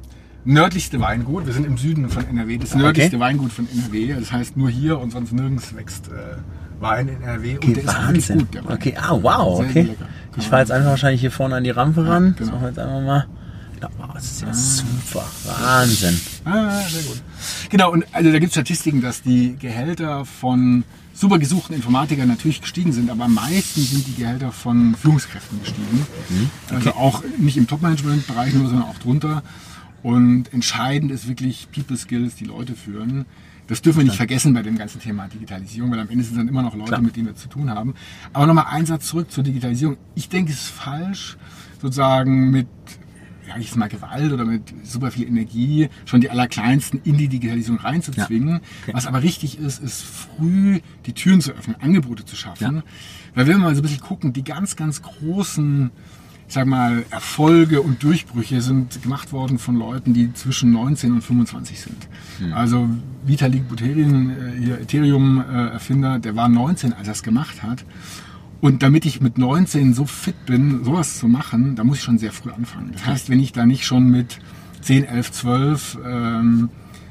nördlichste Weingut. Wir sind im Süden von NRW. Das nördlichste okay. Weingut von NRW. Das heißt, nur hier und sonst nirgends wächst äh, Wein in NRW. Okay, und der Wahnsinn. ist gut, Okay, ah, wow, sehr, okay. Ich fahre jetzt einfach wahrscheinlich hier vorne an die Rampe ran. Ja, genau. Das machen wir jetzt einfach mal. Wow, das ist ja ah. super. Wahnsinn. Ah, sehr gut. Genau, und also da gibt es Statistiken, dass die Gehälter von super gesuchten Informatikern natürlich gestiegen sind, aber am meisten sind die Gehälter von Führungskräften gestiegen. Mhm. Okay. Also auch nicht im Top-Management-Bereich nur, sondern auch drunter. Und entscheidend ist wirklich People Skills, die Leute führen. Das dürfen wir nicht vergessen bei dem ganzen Thema Digitalisierung, weil am Ende sind dann immer noch Leute, Klar. mit denen wir zu tun haben. Aber nochmal ein Satz zurück zur Digitalisierung. Ich denke, es ist falsch, sozusagen mit ja, ich mal Gewalt oder mit super viel Energie schon die Allerkleinsten in die Digitalisierung reinzuzwingen. Ja. Okay. Was aber richtig ist, ist früh die Türen zu öffnen, Angebote zu schaffen. Ja. Weil wenn wir mal so ein bisschen gucken, die ganz, ganz großen ich sag mal, Erfolge und Durchbrüche sind gemacht worden von Leuten, die zwischen 19 und 25 sind. Mhm. Also Vitalik Buterin, äh, hier Ethereum-Erfinder, der war 19, als er es gemacht hat. Und damit ich mit 19 so fit bin, sowas zu machen, da muss ich schon sehr früh anfangen. Das heißt, wenn ich da nicht schon mit 10, 11, 12 ähm,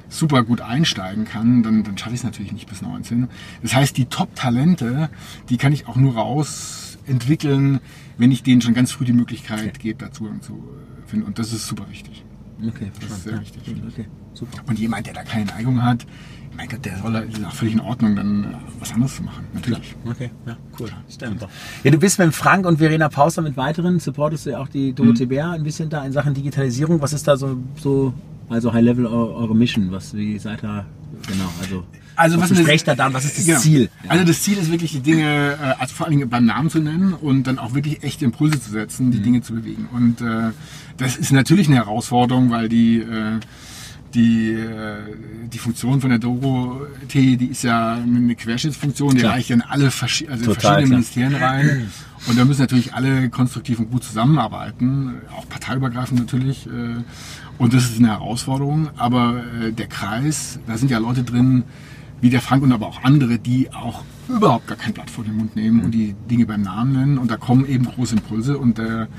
super gut einsteigen kann, dann, dann schaffe ich es natürlich nicht bis 19. Das heißt, die Top-Talente, die kann ich auch nur rausentwickeln, wenn ich denen schon ganz früh die Möglichkeit okay. gebe, da Zugang zu finden. Und das ist super wichtig. Okay, das ist sehr wichtig. Okay, super. Und jemand, der da keine Neigung hat, mein Gott, der soll, ist auch völlig in Ordnung, dann äh, was anderes zu machen. Natürlich. Okay, ja, cool. Stimmt. Ja, du bist mit Frank und Verena Pauster mit weiteren, supportest du ja auch die Dorothee mhm. Bär ein bisschen da in Sachen Digitalisierung. Was ist da so, so also High Level eure Mission? Was, wie seid ihr, genau, also also was, was da dann? Was ist das genau. Ziel? Ja. Also das Ziel ist wirklich die Dinge, äh, also vor allen Dingen beim Namen zu nennen und dann auch wirklich echte Impulse zu setzen, die mhm. Dinge zu bewegen. Und äh, das ist natürlich eine Herausforderung, weil die äh, die, äh, die Funktion von der Doro-T, die ist ja eine Querschnittsfunktion, die reicht in alle also in verschiedene klar. Ministerien rein. Und da müssen natürlich alle konstruktiv und gut zusammenarbeiten, auch parteiübergreifend natürlich. Äh, und das ist eine Herausforderung. Aber äh, der Kreis, da sind ja Leute drin, wie der Frank und aber auch andere, die auch überhaupt gar kein Blatt vor den Mund nehmen und die Dinge beim Namen nennen. Und da kommen eben große Impulse. Und der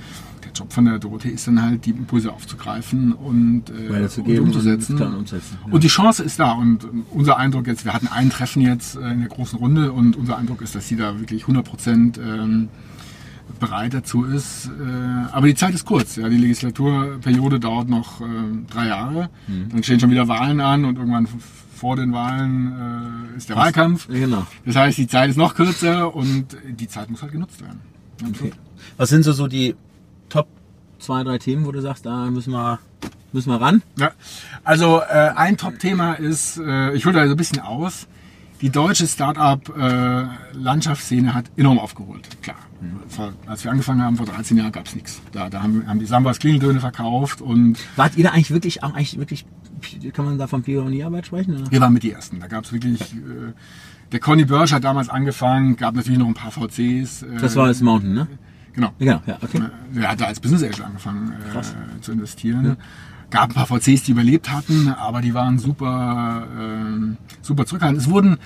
Job von der Dorothee ist dann halt, die Impulse aufzugreifen und, äh, und umzusetzen. Und, umsetzen ja. und, die Chance ist da. Und unser Eindruck jetzt, wir hatten ein Treffen jetzt äh, in der großen Runde und unser Eindruck ist, dass sie da wirklich 100 Prozent ähm, bereit dazu ist. Äh, aber die Zeit ist kurz. Ja. Die Legislaturperiode dauert noch äh, drei Jahre. Mhm. Dann stehen schon wieder Wahlen an und irgendwann vor den Wahlen äh, ist der Was? Wahlkampf. Genau. Das heißt, die Zeit ist noch kürzer und die Zeit muss halt genutzt werden. Okay. Was sind so, so die zwei, drei Themen, wo du sagst, da müssen wir, müssen wir ran? Ja. Also äh, ein Top-Thema ist, äh, ich hole da so ein bisschen aus, die deutsche Start-up-Landschaftsszene äh, hat enorm aufgeholt. Klar, vor, als wir angefangen haben, vor 13 Jahren gab es nichts. Da, da haben, haben die Sambas Klingeldöne verkauft und. Wart ihr da eigentlich wirklich, auch eigentlich wirklich, kann man da von Pionierarbeit sprechen? Oder? Wir waren mit die Ersten. Da gab es wirklich, äh, der Conny Börsch hat damals angefangen, gab natürlich noch ein paar VCs. Äh, das war das Mountain, ne? Genau. Genau, ja, okay. Äh, er hatte als Business Angel angefangen äh, zu investieren. Ja. Gab ein paar VCs, die überlebt hatten, aber die waren super, äh, super zurückhaltend. Es wurden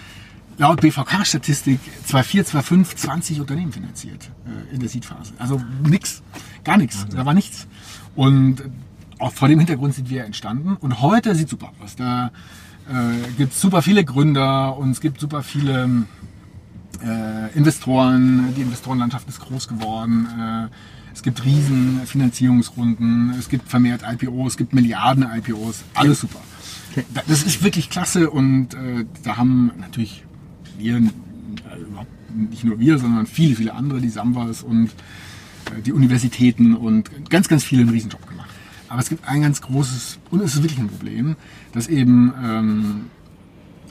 laut BVK-Statistik 2004, 2005 20 Unternehmen finanziert äh, in der Seed-Phase. Also nichts, gar nichts. Da war nichts. Und auch vor dem Hintergrund sind wir entstanden. Und heute sieht super aus. Da äh, gibt es super viele Gründer und es gibt super viele äh, Investoren, die Investorenlandschaft ist groß geworden. Äh, es gibt riesen Finanzierungsrunden, es gibt vermehrt IPOs, es gibt Milliarden IPOs, alles super. Das ist wirklich klasse und äh, da haben natürlich wir, äh, nicht nur wir, sondern viele, viele andere, die Samwas und äh, die Universitäten und ganz, ganz viele einen Riesenjob gemacht. Aber es gibt ein ganz großes, und es ist wirklich ein Problem, dass eben, ähm,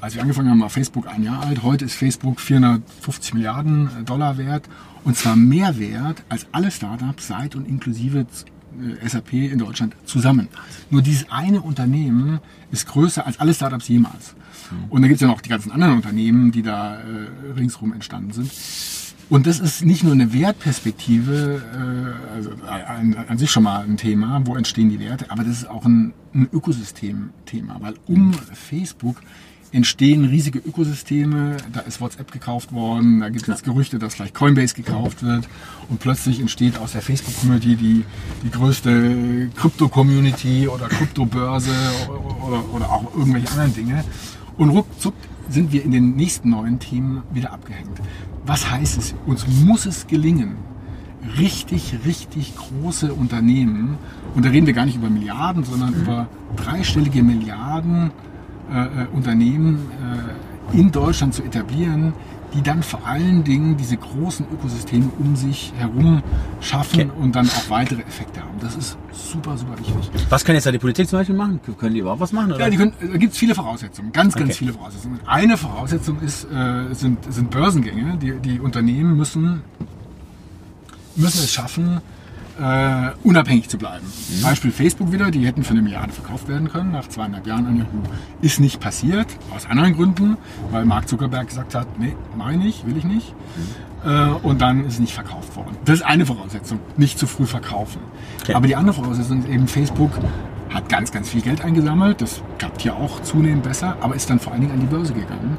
als wir angefangen haben, war Facebook ein Jahr alt, heute ist Facebook 450 Milliarden Dollar wert und zwar mehr wert als alle Startups seit und inklusive äh, SAP in Deutschland zusammen. Nur dieses eine Unternehmen ist größer als alle Startups jemals. Mhm. Und da gibt es ja noch die ganzen anderen Unternehmen, die da äh, ringsherum entstanden sind. Und das ist nicht nur eine Wertperspektive, äh, also an, an, sich schon mal ein Thema, wo entstehen die Werte, aber das ist auch ein, ein Ökosystem-Thema, weil um Facebook entstehen riesige Ökosysteme. Da ist WhatsApp gekauft worden, da gibt es Gerüchte, dass vielleicht Coinbase gekauft wird und plötzlich entsteht aus der Facebook-Community die, die größte Krypto-Community oder Kryptobörse oder, oder auch irgendwelche anderen Dinge. Und ruckzuck sind wir in den nächsten neuen Themen wieder abgehängt. Was heißt es? Uns muss es gelingen, richtig, richtig große Unternehmen, und da reden wir gar nicht über Milliarden, sondern mhm. über dreistellige Milliarden äh, äh, Unternehmen äh, in Deutschland zu etablieren, die dann vor allen Dingen diese großen Ökosysteme um sich herum schaffen okay. und dann auch weitere Effekte haben. Das ist super, super wichtig. Was kann jetzt da die Politik zum Beispiel machen? Können die überhaupt was machen? Oder? Ja, die können, da gibt es viele Voraussetzungen, ganz, ganz okay. viele Voraussetzungen. Eine Voraussetzung ist, äh, sind, sind Börsengänge. Die, die Unternehmen müssen, müssen es schaffen, äh, unabhängig zu bleiben. Mhm. Beispiel Facebook wieder, die hätten für eine Milliarde verkauft werden können, nach zweieinhalb Jahren. Ist nicht passiert, aus anderen Gründen, weil Mark Zuckerberg gesagt hat, nee, mach ich nicht, will ich nicht. Mhm. Äh, und dann ist es nicht verkauft worden. Das ist eine Voraussetzung, nicht zu früh verkaufen. Okay. Aber die andere Voraussetzung ist eben, Facebook hat ganz, ganz viel Geld eingesammelt, das klappt hier auch zunehmend besser, aber ist dann vor allen Dingen an die Börse gegangen.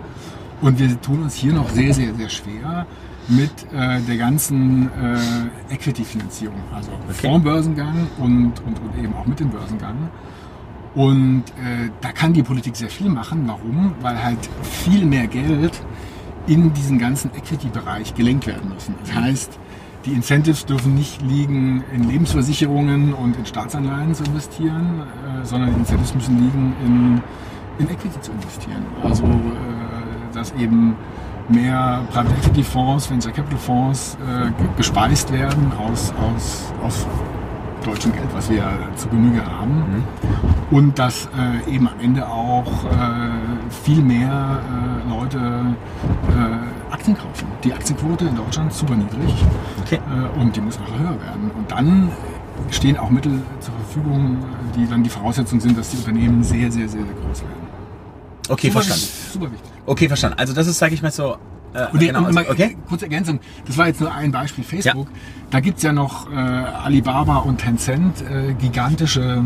Und wir tun uns hier noch sehr, sehr, sehr schwer, mit äh, der ganzen äh, Equity-Finanzierung, also okay. vor Börsengang und, und, und, eben auch mit dem Börsengang. Und äh, da kann die Politik sehr viel machen. Warum? Weil halt viel mehr Geld in diesen ganzen Equity-Bereich gelenkt werden müssen. Das heißt, die Incentives dürfen nicht liegen in Lebensversicherungen und in Staatsanleihen zu investieren, äh, sondern die Incentives müssen liegen in, in Equity zu investieren. Also, äh, dass eben mehr Private Equity Fonds, Venture Capital Fonds äh, gespeist werden aus, aus, aus deutschem Geld, was wir zu Genüge haben. Mhm. Und dass äh, eben am Ende auch äh, viel mehr äh, Leute äh, Aktien kaufen. Die Aktienquote in Deutschland ist super niedrig okay. Äh, und die muss noch höher werden. Und dann stehen auch Mittel zur Verfügung, die dann die Voraussetzung sind, dass die Unternehmen sehr, sehr, sehr, sehr groß werden. Okay, verstanden. Super wichtig. Okay, verstanden. Also das ist, sage ich mal so. Äh, und genau, also, okay. Kurze Ergänzung, das war jetzt nur ein Beispiel Facebook. Ja. Da gibt's ja noch äh, Alibaba und Tencent, äh, gigantische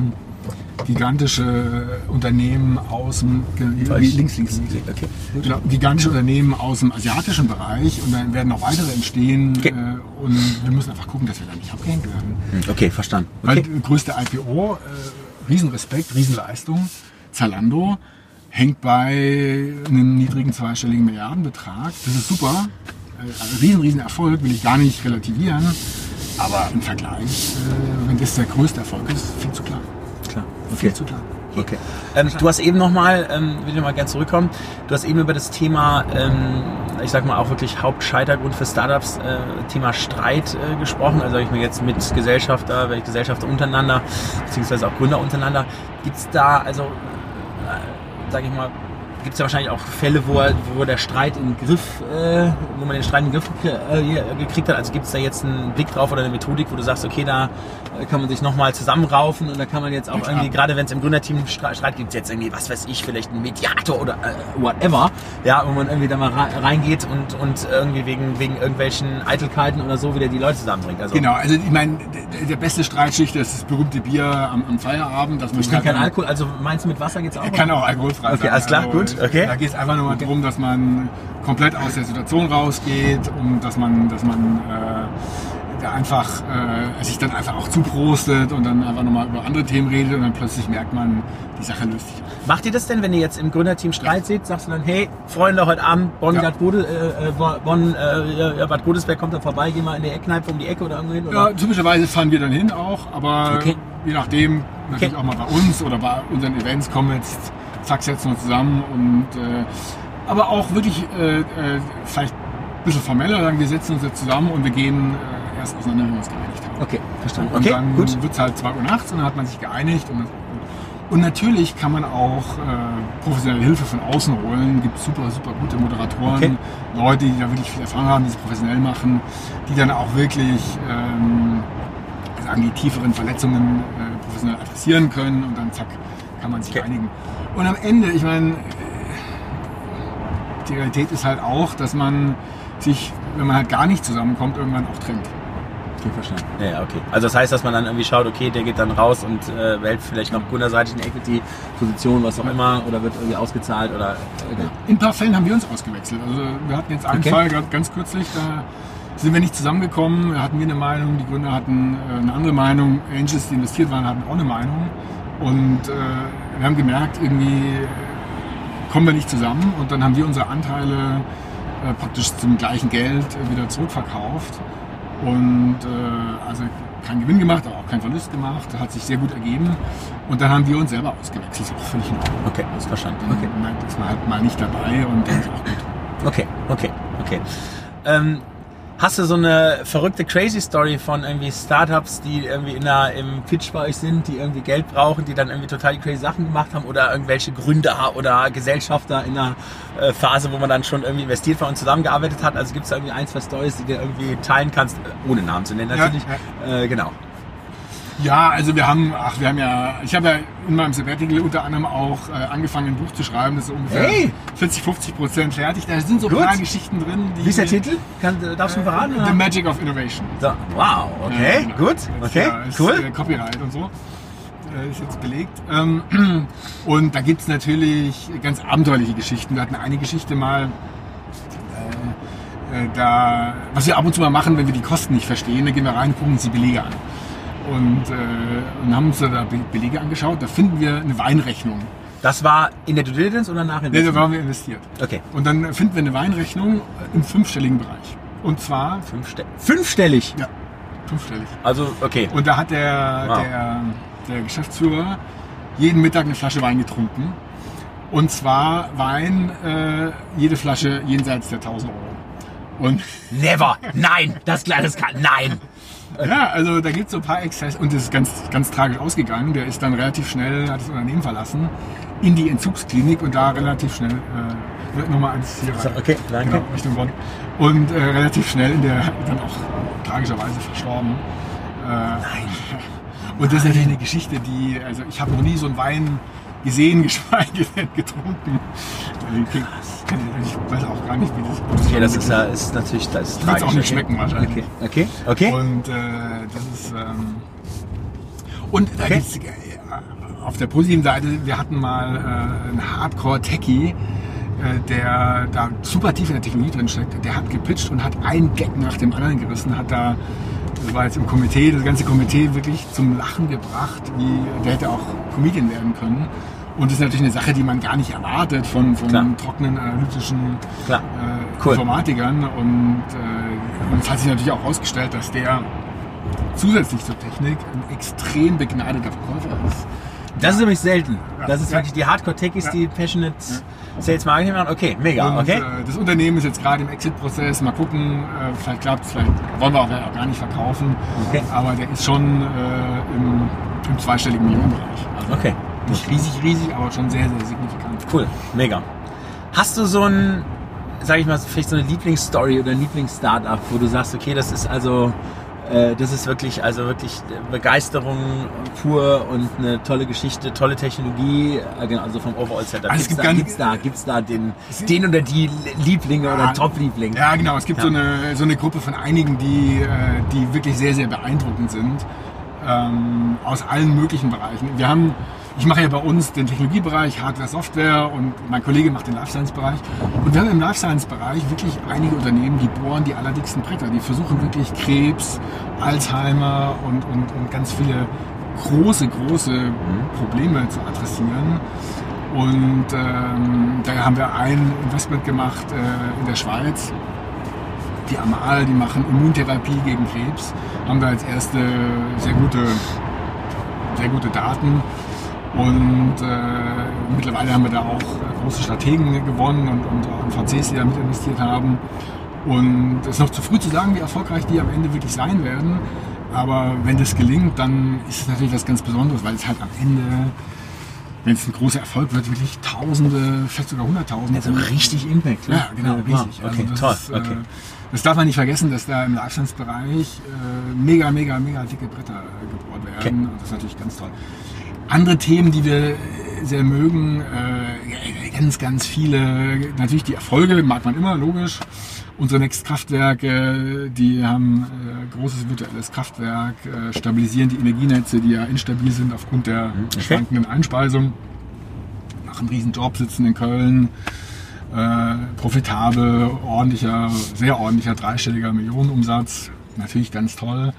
gigantische Unternehmen aus dem links, links, links. Okay. Genau, gigantische Unternehmen aus dem asiatischen Bereich und dann werden noch weitere entstehen okay. äh, und wir müssen einfach gucken, dass wir da nicht abgehängt werden. Hm, okay, verstanden. Okay. Weil größte IPO, äh, Riesenrespekt, Riesenleistung, Zalando hängt bei einem niedrigen zweistelligen Milliardenbetrag. Das ist super. Also riesen, riesen Erfolg, will ich gar nicht relativieren. Aber im Vergleich, äh, wenn das der größte Erfolg ist, viel zu klein. Klar. Okay. Viel zu klein. Okay. Ähm, du hast eben nochmal, ähm, will ich mal gerne zurückkommen, du hast eben über das Thema, ähm, ich sag mal auch wirklich Hauptscheitergrund für Startups, äh, Thema Streit äh, gesprochen. Also ich mir jetzt mit Gesellschafter, welche Gesellschafter untereinander, beziehungsweise auch Gründer untereinander. Gibt es da, also sage ich mal, gibt es ja wahrscheinlich auch Fälle, wo, wo der Streit im Griff, äh, wo man den Streit im Griff äh, gekriegt hat. Also gibt es da jetzt einen Blick drauf oder eine Methodik, wo du sagst, okay, da äh, kann man sich nochmal zusammenraufen und da kann man jetzt auch irgendwie, gerade wenn es im Gründerteam Streit gibt, jetzt irgendwie, was weiß ich, vielleicht einen Mediator oder äh, whatever, ja, wo man irgendwie da mal reingeht und, und irgendwie wegen, wegen irgendwelchen Eitelkeiten oder so wieder die Leute zusammenbringt. Also, genau, also ich meine, der, beste Streitschicht ist das berühmte Bier am, am Feierabend. Dass man ich trinke keinen Alkohol, also meinst du mit Wasser geht's auch? Kann auch alkoholfrei okay, sein. Okay, alles klar, also, gut. Okay. Da geht es einfach nur okay. darum, dass man komplett aus der Situation rausgeht und dass man, dass man äh, einfach äh, sich dann einfach auch zuprostet und dann einfach nochmal über andere Themen redet und dann plötzlich merkt man, die Sache löst sich auf. Macht ihr das denn, wenn ihr jetzt im Gründerteam Streit ja. seht, sagst du dann, hey, Freunde, heute Abend Bonn, ja. Gode, äh, äh Bonn äh, Bad Godesberg kommt da vorbei, geh mal in die Eckkneipe um die Ecke oder irgendwo hin? Oder? Ja, typischerweise fahren wir dann hin auch, aber okay. je nachdem, natürlich okay. auch mal bei uns oder bei unseren Events kommen jetzt, zack, setzen wir uns zusammen und äh, aber auch wirklich äh, äh, vielleicht ein bisschen formeller, sagen wir setzen uns jetzt zusammen und wir gehen erst auseinander, wenn wir uns geeinigt haben. Okay, verstanden. Und okay, dann wird es halt 2 Uhr nachts und dann hat man sich geeinigt und und natürlich kann man auch äh, professionelle Hilfe von außen holen. Es gibt super, super gute Moderatoren, okay. Leute, die da wirklich viel Erfahrung haben, die es professionell machen, die dann auch wirklich ähm, sagen, die tieferen Verletzungen äh, professionell adressieren können und dann zack, kann man sich okay. einigen. Und am Ende, ich meine, die Realität ist halt auch, dass man sich, wenn man halt gar nicht zusammenkommt, irgendwann auch trennt. Okay, verstanden. Ja, okay. Also das heißt, dass man dann irgendwie schaut, okay, der geht dann raus und äh, wählt vielleicht noch kunderseitig eine Equity-Position, was auch immer, oder wird irgendwie ausgezahlt oder. Äh, genau. In ein paar Fällen haben wir uns ausgewechselt. Also wir hatten jetzt einen okay. Fall gerade ganz kürzlich, da sind wir nicht zusammengekommen, hatten wir eine Meinung, die Gründer hatten äh, eine andere Meinung, Angels, die investiert waren, hatten auch eine Meinung. Und äh, wir haben gemerkt, irgendwie kommen wir nicht zusammen und dann haben wir unsere Anteile äh, praktisch zum gleichen Geld wieder zurückverkauft. Und äh, also keinen Gewinn gemacht, aber auch keinen Verlust gemacht. Hat sich sehr gut ergeben. Und dann haben wir uns selber ausgewechselt. Das ist auch völlig in Ordnung. Okay, das verstanden. Okay. Man ist man halt mal nicht dabei und dann ist auch gut. Okay, okay, okay. Ähm, Hast du so eine verrückte crazy Story von irgendwie Startups, die irgendwie in der, im Pitch bei euch sind, die irgendwie Geld brauchen, die dann irgendwie total crazy Sachen gemacht haben oder irgendwelche Gründer oder Gesellschafter in einer äh, Phase, wo man dann schon irgendwie investiert war und zusammengearbeitet hat? Also gibt es da irgendwie ein, zwei Stories, die du irgendwie teilen kannst, ohne Namen zu nennen natürlich. Ja, ja. Äh, genau. Ja, also wir haben, ach, wir haben ja, ich habe ja in meinem Sabbatical unter anderem auch äh, angefangen, ein Buch zu schreiben, das ist ungefähr hey. 40, 50 Prozent fertig. Da sind so ein paar Geschichten drin. Die, Wie ist der Titel? Kann, darfst du äh, verraten? The Magic of Innovation. So. Wow, okay, ja, genau. gut, okay, ja, ist, cool. Äh, Copyright und so äh, ist jetzt belegt. Ähm, und da gibt es natürlich ganz abenteuerliche Geschichten. Wir hatten eine Geschichte mal, äh, äh, da, was wir ab und zu mal machen, wenn wir die Kosten nicht verstehen, da gehen wir rein, gucken uns die Belege an und, äh, und haben uns da Belege angeschaut. Da finden wir eine Weinrechnung. Das war in der Due Diligence oder nach Investment? Nee, da waren wir investiert. Okay. Und dann finden wir eine Weinrechnung im fünfstelligen Bereich. Und zwar... Fünfste fünfstellig? Ja, fünfstellig. Also, okay. Und da hat der, wow. der, der Geschäftsführer jeden Mittag eine Flasche Wein getrunken. Und zwar Wein, äh, jede Flasche jenseits der 1000 Euro. Und Never! Nein! Das kleine kann. Nein! Ja, also da gibt es so ein paar Exzesse und das ist ganz, ganz tragisch ausgegangen. Der ist dann relativ schnell, hat das Unternehmen verlassen, in die Entzugsklinik und da relativ schnell, äh, nochmal eins hier rein. Okay, danke. Genau, Richtung Bonn. Und äh, relativ schnell in der, dann auch tragischerweise verstorben. Äh, Nein. Und das ist natürlich eine Geschichte, die, also ich habe noch nie so einen Wein gesehen, geschweige denn getrunken. Ich weiß auch gar nicht, wie das Okay, das ist ja ist natürlich das ist tragisch. auch nicht schmecken wahrscheinlich. Okay, okay. okay. Und äh, das ist ähm, und da okay. gibt's äh, auf der positiven Seite, wir hatten mal äh, einen Hardcore-Techie, äh, der da super tief in der Technologie drin steckt. Der hat gepitcht und hat einen Gag nach dem anderen gerissen, hat da das war jetzt im Komitee, das ganze Komitee wirklich zum Lachen gebracht, wie der hätte auch Comedian werden können. Und das ist natürlich eine Sache, die man gar nicht erwartet von, von trockenen analytischen äh, cool. Informatikern. Und, äh, und es hat sich natürlich auch herausgestellt, dass der zusätzlich zur Technik ein extrem begnadeter Verkäufer ist. Das ist nämlich selten. Ja. Das ist wirklich die Hardcore-Techies, ja. die Passionate Sales Marketing machen. Okay, mega. Und, okay. Äh, das Unternehmen ist jetzt gerade im Exit-Prozess. Mal gucken, äh, vielleicht klappt es, vielleicht wollen wir auch gar nicht verkaufen. Okay. Aber der ist schon äh, im, im zweistelligen Millionenbereich. Also okay. Nicht riesig, riesig, aber schon sehr, sehr signifikant. Cool, mega. Hast du so ein, sag ich mal, vielleicht so eine Lieblingsstory oder ein Lieblings-Startup, wo du sagst, okay, das ist also äh, das ist wirklich, also wirklich Begeisterung pur und eine tolle Geschichte, tolle Technologie, äh, genau, also vom Overall Setup. Also gibt's, da, gibt's da, gibt's da den, den oder die Lieblinge ja, oder Top-Lieblinge? Ja, genau. Es gibt ja. so, eine, so eine Gruppe von einigen, die, äh, die wirklich sehr, sehr beeindruckend sind. Ähm, aus allen möglichen Bereichen. Wir haben ich mache ja bei uns den Technologiebereich, Hardware, Software und mein Kollege macht den Life Science Bereich. Und wir haben im Life Science Bereich wirklich einige Unternehmen, die bohren die allerdicksten Bretter. Die versuchen wirklich Krebs, Alzheimer und, und, und ganz viele große, große Probleme zu adressieren. Und ähm, da haben wir ein Investment gemacht äh, in der Schweiz. Die Amal, die machen Immuntherapie gegen Krebs, haben da als erste sehr gute, sehr gute Daten. Und äh, mittlerweile haben wir da auch große Strategen gewonnen und, und auch VCs, die da mit investiert haben. Und es ist noch zu früh zu sagen, wie erfolgreich die am Ende wirklich sein werden. Aber wenn das gelingt, dann ist es natürlich was ganz Besonderes, weil es halt am Ende wenn es ein großer Erfolg wird, wirklich Tausende, vielleicht sogar Hunderttausende. Also richtig Impact. Ne? Ja, genau, ja, riesig. Okay, also toll. Ist, äh, okay. Das darf man nicht vergessen, dass da im Lifestyle-Bereich äh, mega, mega, mega dicke Bretter gebohrt werden. Okay. Und das ist natürlich ganz toll. Andere Themen, die wir sehr mögen, äh, ganz, ganz viele, natürlich die Erfolge mag man immer, logisch. Unsere Next-Kraftwerke, die haben äh, großes virtuelles Kraftwerk, äh, stabilisieren die Energienetze, die ja instabil sind aufgrund der mhm, okay. schwankenden Einspeisung. Machen einen riesen Job, sitzen in Köln, äh, profitabel, ordentlicher, sehr ordentlicher dreistelliger Millionenumsatz. Natürlich ganz toll.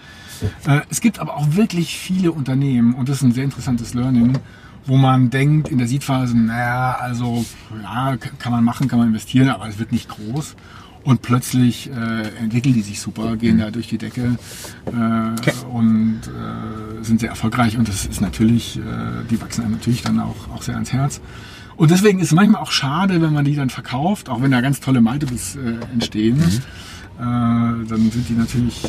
Äh, es gibt aber auch wirklich viele Unternehmen, und das ist ein sehr interessantes Learning, wo man denkt in der Seedphase, naja, also ja, kann man machen, kann man investieren, aber es wird nicht groß. Und plötzlich äh, entwickeln die sich super, gehen da durch die Decke äh, okay. und äh, sind sehr erfolgreich. Und das ist natürlich, äh, die wachsen einem natürlich dann auch, auch sehr ans Herz. Und deswegen ist es manchmal auch schade, wenn man die dann verkauft, auch wenn da ganz tolle Multiples äh, entstehen. Mhm. Äh, dann sind die natürlich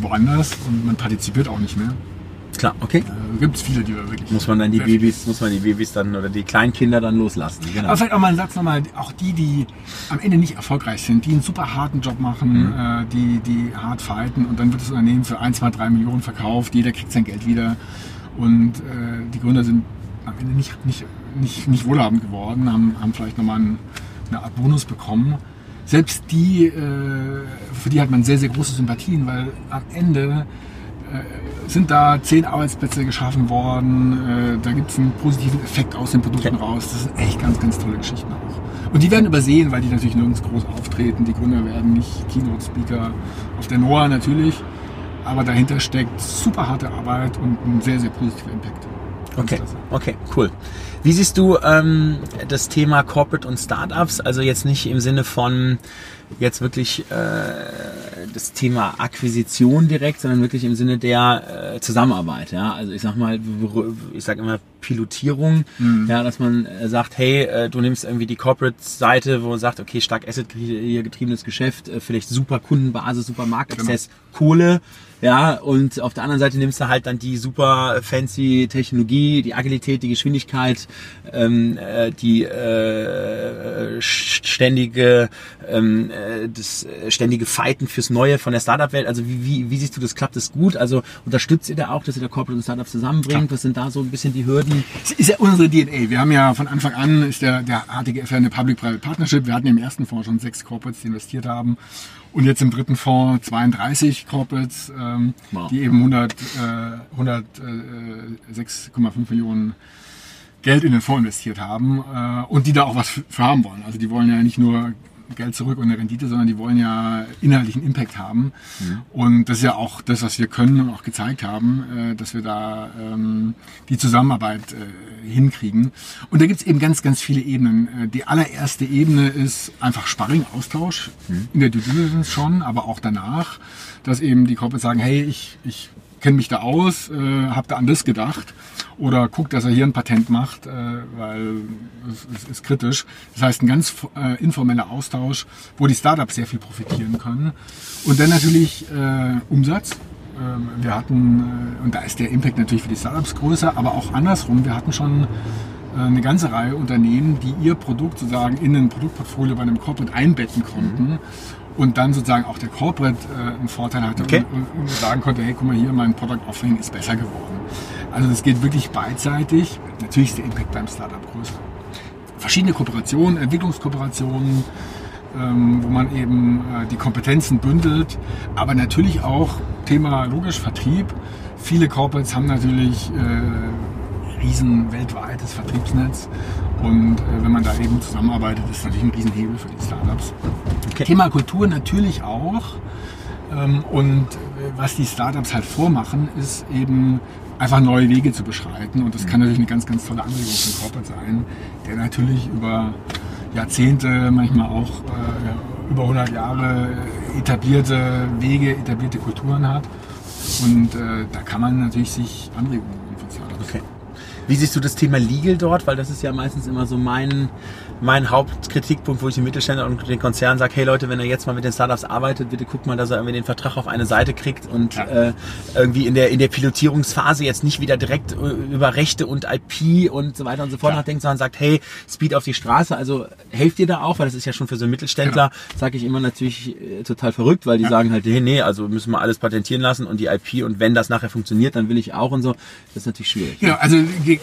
woanders und man partizipiert auch nicht mehr. Klar, okay. Äh, Gibt es viele, die wir wirklich. Muss man dann die Babys, muss man die Babys dann oder die Kleinkinder dann loslassen. Genau. Aber vielleicht auch mal einen Satz nochmal, auch die, die am Ende nicht erfolgreich sind, die einen super harten Job machen, mhm. äh, die, die hart fighten und dann wird das Unternehmen für 1, 2, 3 Millionen verkauft, jeder kriegt sein Geld wieder und äh, die Gründer sind am Ende nicht, nicht, nicht, nicht wohlhabend geworden, haben, haben vielleicht nochmal einen, eine Art Bonus bekommen. Selbst die, äh, für die hat man sehr, sehr große Sympathien, weil am Ende äh, sind da zehn Arbeitsplätze geschaffen worden. Äh, da gibt es einen positiven Effekt aus den Produkten raus. Das sind echt ganz, ganz tolle Geschichten auch. Und die werden übersehen, weil die natürlich nirgends groß auftreten. Die Gründer werden nicht Keynote-Speaker auf der NOAA natürlich. Aber dahinter steckt super harte Arbeit und ein sehr, sehr positiver Impact. Okay, okay, cool. Wie siehst du ähm, das Thema Corporate und Startups? Also jetzt nicht im Sinne von jetzt wirklich äh, das Thema Akquisition direkt, sondern wirklich im Sinne der äh, Zusammenarbeit. Ja, also ich sag mal, ich sag immer Pilotierung, mhm. ja, dass man äh, sagt, hey, äh, du nimmst irgendwie die Corporate-Seite, wo man sagt, okay, stark Asset getriebenes Geschäft, äh, vielleicht super Kundenbasis, super Marktaccess, genau. Kohle, ja, und auf der anderen Seite nimmst du halt dann die super fancy Technologie, die Agilität, die Geschwindigkeit, ähm, äh, die äh, ständige, ähm, äh, das ständige Fighten fürs Neue von der Startup-Welt. Also wie, wie, wie siehst du das? Klappt das gut? Also unterstützt ihr da auch, dass ihr da Corporate und Startups zusammenbringt? Ja. Was sind da so ein bisschen die Hürden? Das ist ja unsere DNA. Wir haben ja von Anfang an, ist der, der HTGF eine Public-Private Partnership. Wir hatten im ersten Fonds schon sechs Corporates, die investiert haben. Und jetzt im dritten Fonds 32 Corporates, ähm, wow. die eben 100, äh, 106,5 äh, Millionen Geld in den Fonds investiert haben äh, und die da auch was für haben wollen. Also die wollen ja nicht nur Geld zurück und eine Rendite, sondern die wollen ja inhaltlichen Impact haben. Mhm. Und das ist ja auch das, was wir können und auch gezeigt haben, äh, dass wir da ähm, die Zusammenarbeit äh, hinkriegen. Und da gibt's eben ganz, ganz viele Ebenen. Äh, die allererste Ebene ist einfach Sparring, Austausch, mhm. in der Due Diligence schon, aber auch danach, dass eben die Corporates sagen, hey, ich, ich kenne mich da aus, äh, habe da an das gedacht oder guckt, dass er hier ein Patent macht, äh, weil es, es ist kritisch. Das heißt, ein ganz äh, informeller Austausch, wo die Startups sehr viel profitieren können. Und dann natürlich äh, Umsatz. Ähm, wir hatten, äh, und da ist der Impact natürlich für die Startups größer, aber auch andersrum. Wir hatten schon äh, eine ganze Reihe Unternehmen, die ihr Produkt sozusagen in ein Produktportfolio bei einem Corporate einbetten konnten. Und dann sozusagen auch der Corporate äh, einen Vorteil hatte okay. und, und, und, sagen konnte, hey, guck mal hier, mein Product Offering ist besser geworden. Also das geht wirklich beidseitig. Natürlich ist der Impact beim Startup größer. Verschiedene Kooperationen, Entwicklungskooperationen, ähm, wo man eben äh, die Kompetenzen bündelt, aber natürlich auch Thema logisch Vertrieb. Viele Corporates haben natürlich äh, riesen weltweites Vertriebsnetz und äh, wenn man da eben zusammenarbeitet, ist natürlich ein Riesenhebel für die Startups. Okay. Thema Kultur natürlich auch. Ähm, und äh, was die Startups halt vormachen, ist eben einfach neue Wege zu beschreiten. Und das kann natürlich eine ganz, ganz tolle Anregung für Corporate sein, der natürlich über Jahrzehnte, manchmal auch äh, über 100 Jahre etablierte Wege, etablierte Kulturen hat. Und äh, da kann man natürlich sich Anregungen. Wie siehst du das Thema Legal dort? Weil das ist ja meistens immer so mein, mein Hauptkritikpunkt, wo ich den Mittelständler und den Konzernen sage, hey Leute, wenn ihr jetzt mal mit den Startups arbeitet, bitte guckt mal, dass er irgendwie den Vertrag auf eine Seite kriegt und ja. äh, irgendwie in der, in der Pilotierungsphase jetzt nicht wieder direkt äh, über Rechte und IP und so weiter und so fort ja. nachdenkt, sondern sagt, hey, Speed auf die Straße, also helft ihr da auch, weil das ist ja schon für so einen Mittelständler, genau. sage ich immer natürlich äh, total verrückt, weil die ja. sagen halt, hey, nee, also müssen wir alles patentieren lassen und die IP und wenn das nachher funktioniert, dann will ich auch und so. Das ist natürlich schwierig. Genau, also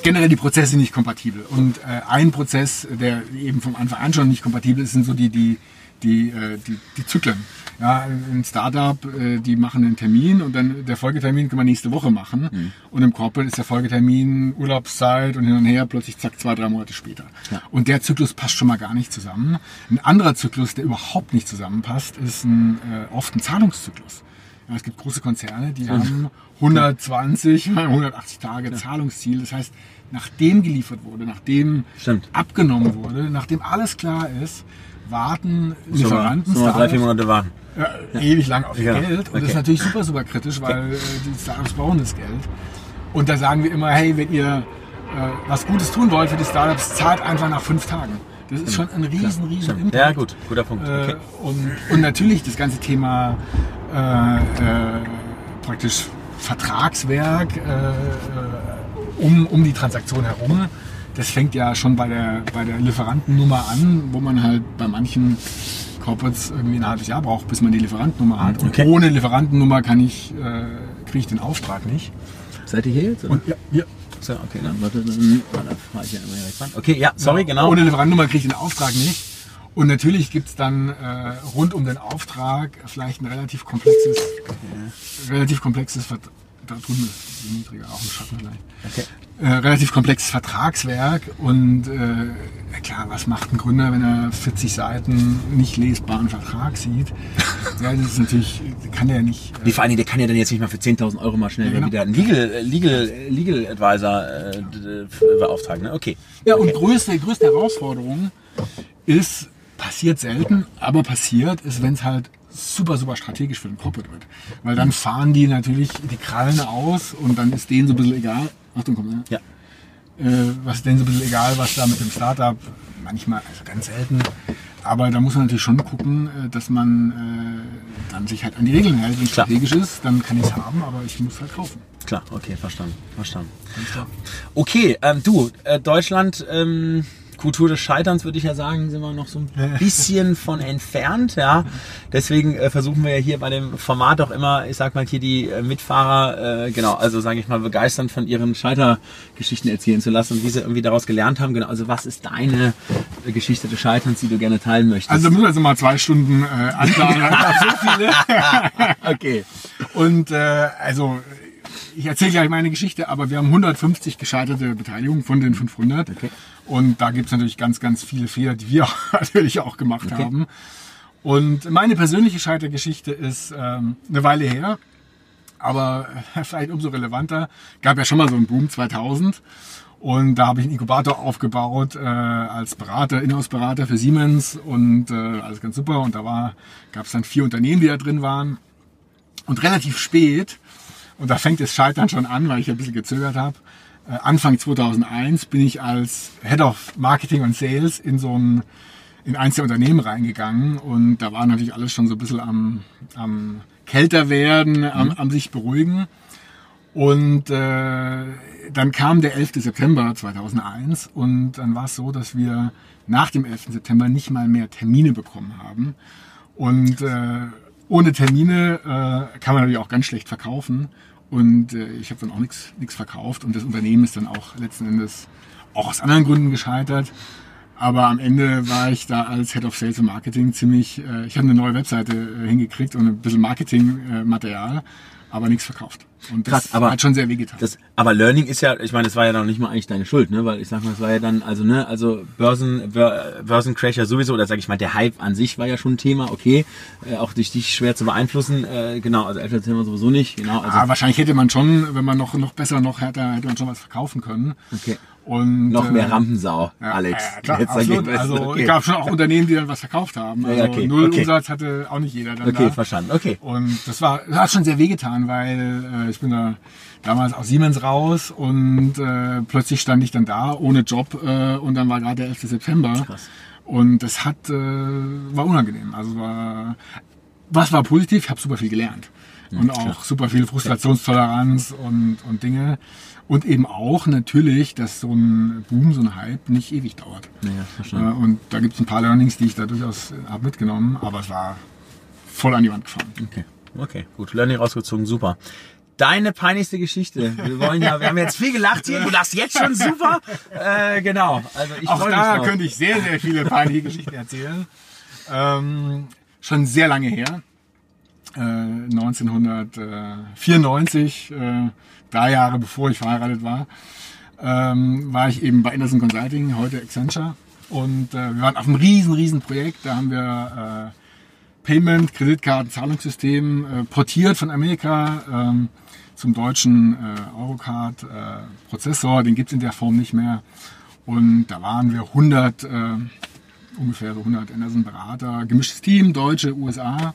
generell die Prozesse sind nicht kompatibel und äh, ein Prozess, der eben vom Anfang an schon nicht kompatibel ist, sind so die, die, die, äh, die, die Zyklen. Ja, ein Startup, äh, die machen einen Termin und dann der Folgetermin kann man nächste Woche machen. Mhm. Und im Corporate ist der Folgetermin Urlaubszeit und hin und her, plötzlich zack, zwei, drei Monate später. Ja. Und der Zyklus passt schon mal gar nicht zusammen. Ein anderer Zyklus, der überhaupt nicht zusammenpasst, ist ein, äh, oft ein Zahlungszyklus. Ja, es gibt große Konzerne, die haben 120, 180 Tage Zahlungsziel. Das heißt, nachdem geliefert wurde, nachdem Stimmt. abgenommen wurde, nachdem alles klar ist, warten Lieferanten. So drei, vier Monate warten. Ja. Ewig lang auf ja. Geld. Und okay. das ist natürlich super, super kritisch, weil okay. Äh, die Startups brauchen das Geld. Und da sagen wir immer, hey, wenn ihr äh, was Gutes tun wollt für die Startups, zahlt einfach nach fünf Tagen. Das ist schon ein riesen, riesen Stimmt. Impact. Ja, gut, guter Punkt. Äh, okay. und, und natürlich das ganze Thema äh, äh, praktisch Vertragswerk, äh, um, um die Transaktion herum. Das fängt ja schon bei der, bei der Lieferantennummer an, wo man halt bei manchen Corporates irgendwie ein halbes Jahr braucht, bis man die Lieferantennummer hat. Und okay. ohne Lieferantennummer kann ich, äh, kriege ich den Auftrag nicht. Seid ihr hier jetzt? Und, ja, ja. So, okay, dann warte, dann, dann fahre ich ja immer direkt ran. Okay, ja, sorry, ja, genau. Ohne Lieferantennummer kriege ich den Auftrag nicht. Und natürlich gibt es dann äh, rund um den Auftrag vielleicht ein relativ komplexes, okay. relativ komplexes Vertrag ist niedriger, auch ein Schatten gleich. Okay. Äh, relativ komplexes Vertragswerk und äh, klar, was macht ein Gründer, wenn er 40 Seiten nicht lesbaren Vertrag sieht? ja, das ist natürlich, kann der nicht. Äh, vor allem, der kann ja dann jetzt nicht mal für 10.000 Euro mal schnell ja, genau. wieder einen Legal, Legal, Legal Advisor äh, beauftragen. Ne? Okay. Ja, und okay. größte, größte Herausforderung ist, passiert selten, aber passiert ist, wenn es halt super, super strategisch für den Corporate wird. Weil dann fahren die natürlich die Krallen aus und dann ist denen so ein bisschen egal. Achtung, komm, ne? Ja. Äh, was ist denen so ein bisschen egal, was da mit dem Startup, manchmal, also ganz selten. Aber da muss man natürlich schon gucken, äh, dass man äh, dann sich halt an die Regeln hält. Wenn es strategisch ist, dann kann ich es haben, aber ich muss halt kaufen. Klar, okay, verstanden. Verstanden. Okay, ähm, du, äh, Deutschland, ähm, Kultur des Scheiterns, würde ich ja sagen, sind wir noch so ein bisschen von entfernt. Ja, deswegen äh, versuchen wir ja hier bei dem Format auch immer, ich sag mal hier die äh, Mitfahrer, äh, genau, also sage ich mal begeistern von ihren Scheitergeschichten erzählen zu lassen und wie sie irgendwie daraus gelernt haben. Genau, also was ist deine äh, Geschichte des Scheiterns, die du gerne teilen möchtest? Also müssen wir also mal zwei Stunden äh, anplanen. so viele. okay. Und äh, also ich erzähle gleich meine Geschichte, aber wir haben 150 gescheiterte Beteiligungen von den 500. Okay. Und da gibt es natürlich ganz, ganz viele Fehler, die wir natürlich auch gemacht okay. haben. Und meine persönliche Scheitergeschichte ist ähm, eine Weile her, aber vielleicht umso relevanter. Gab ja schon mal so einen Boom 2000. Und da habe ich einen Inkubator aufgebaut äh, als Berater, Inhouse-Berater für Siemens und äh, alles ganz super. Und da gab es dann vier Unternehmen, die da drin waren. Und relativ spät und da fängt das Scheitern schon an, weil ich ein bisschen gezögert habe. Äh, Anfang 2001 bin ich als Head of Marketing und Sales in so ein in eins der Unternehmen reingegangen und da war natürlich alles schon so ein bisschen am, am kälter werden, am, mhm. am sich beruhigen. Und äh, dann kam der 11. September 2001 und dann war es so, dass wir nach dem 11. September nicht mal mehr Termine bekommen haben. Und äh, ohne Termine äh, kann man natürlich auch ganz schlecht verkaufen. Und äh, ich habe dann auch nichts verkauft und das Unternehmen ist dann auch letzten Endes auch aus anderen Gründen gescheitert. Aber am Ende war ich da als Head of Sales und Marketing ziemlich, äh, ich habe eine neue Webseite äh, hingekriegt und ein bisschen Marketingmaterial. Äh, aber nichts verkauft. Und das Krass, aber hat schon sehr wehgetan. Das, aber Learning ist ja, ich meine, das war ja noch nicht mal eigentlich deine Schuld, ne? Weil ich sag mal, es war ja dann, also ne, also Börsen, Bör, Börsencrasher sowieso, oder sag ich mal, der Hype an sich war ja schon ein Thema, okay, äh, auch durch dich schwer zu beeinflussen, äh, genau, also Apple Thema sowieso nicht, genau. Also, ah, wahrscheinlich hätte man schon, wenn man noch noch besser, noch härter, hätte man schon was verkaufen können. Okay. Und, noch mehr äh, Rampensau, ja, Alex. Ja, klar, Jetzt absolut. Also okay. es gab schon auch Unternehmen, die dann was verkauft haben. Also Ja, okay, null okay. Umsatz hatte auch nicht jeder dann Okay, da. verstanden, okay. Und das war, das hat schon sehr wehgetan, weil äh, ich bin da damals aus Siemens raus und äh, plötzlich stand ich dann da ohne Job äh, und dann war gerade der 11. September. Krass. Und das hat, äh, war unangenehm. Also war, was war positiv? Ich habe super viel gelernt. Und auch super viel Frustrationstoleranz und, und Dinge. Und eben auch natürlich, dass so ein Boom, so ein Hype nicht ewig dauert. Ja, Äh, und da gibt es ein paar Learnings, die ich da durchaus habe mitgenommen, aber es war voll an die Wand gefahren. Okay, okay, gut. Learning rausgezogen, super. Deine peinlichste Geschichte. Wir wollen ja, wir haben jetzt viel gelacht hier. Du lachst jetzt schon super. Äh, genau. Also ich Auch da könnte ich sehr, sehr viele peinliche Geschichten erzählen. Ähm, schon sehr lange her. Äh, 1994, äh, drei Jahre bevor ich verheiratet war, ähm, war ich eben bei Anderson Consulting, heute Accenture. Und äh, wir waren auf einem riesen, riesen Projekt. Da haben wir äh, Payment, Kreditkarten, Zahlungssystem äh, portiert von Amerika ähm, zum deutschen äh, Eurocard äh. Den gibt's in der Form nicht mehr. Und da waren wir 100, äh, ungefähr so 100 Anderson-Berater, gemischtes Team, Deutsche, USA.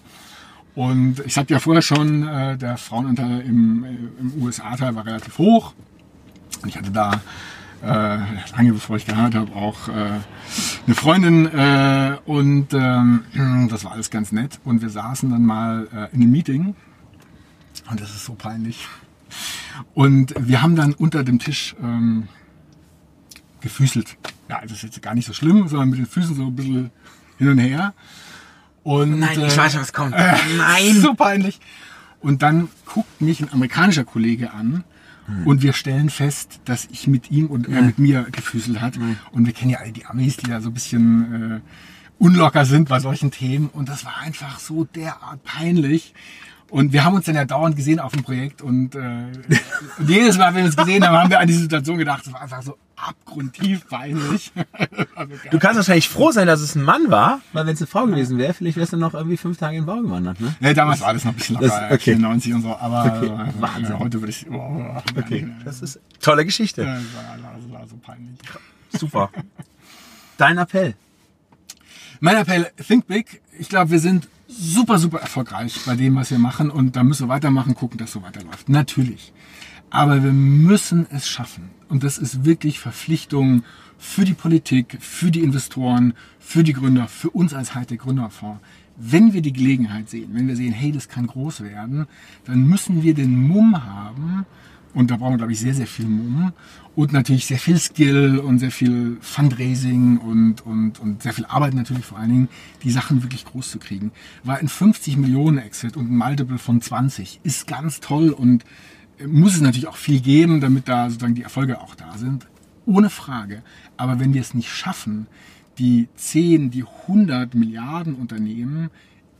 Und ich sagte ja vorher schon, äh, der Frauenanteil im, äh, im USA-Teil war relativ hoch. Und ich hatte da lange bevor ich geheiratet habe, auch äh, eine Freundin äh, und ähm, das war alles ganz nett. Und wir saßen dann mal äh, in einem Meeting und das ist so peinlich. Und wir haben dann unter dem Tisch ähm, gefüßelt. Ja, das ist jetzt gar nicht so schlimm, sondern mit den Füßen so ein bisschen hin und her. Und, Nein, ich äh, weiß, was kommt. Nein! Nein. So peinlich. Und dann guckt mich ein amerikanischer Kollege an und wir stellen fest, dass ich mit ihm und er mit mir gefüßelt hat. Und wir kennen ja alle die Amis, die da so ein bisschen äh, unlocker sind bei solchen Themen. Und das war einfach so derart peinlich. Und wir haben uns dann ja dauernd gesehen auf dem Projekt und, äh, und jedes Mal, wenn wir uns gesehen haben, haben wir an die Situation gedacht, es war einfach so abgrundtief peinlich. Du kannst wahrscheinlich froh sein, dass es ein Mann war, weil wenn es eine Frau gewesen wäre, vielleicht wärst du noch irgendwie fünf Tage in den Bau gewandert, ne? Nee, damals war das noch ein bisschen Das- locker, okay. 94 und so, aber Okay, äh, Wahnsinn. heute würde ich, oh, Okay, nee, das ist tolle Geschichte. das war, das war so peinlich. Super. Dein Appell. Mein Appell, think big. Ich glaube, wir sind super, super erfolgreich bei dem, was wir machen und da müssen wir weitermachen, gucken, dass so weiterläuft. Natürlich. Aber wir müssen es schaffen. Und das ist wirklich Verpflichtung für die Politik, für die Investoren, für die Gründer, für uns als Hightech Gründerfonds. Wenn wir die Gelegenheit sehen, wenn wir sehen, hey, das kann groß werden, dann müssen wir den Mumm haben, und da brauchen wir, glaube ich, sehr, sehr viel Mumm und natürlich sehr viel Skill und sehr viel Fundraising und, und, und sehr viel Arbeit natürlich vor allen Dingen, die Sachen wirklich groß zu kriegen. War ein 50 Millionen Exit und ein Multiple von 20 ist ganz toll und äh, muss es natürlich auch viel geben, damit da sozusagen die Erfolge auch da sind. Ohne Frage. Aber wenn wir es nicht schaffen, die 10, die 100 Milliarden Unternehmen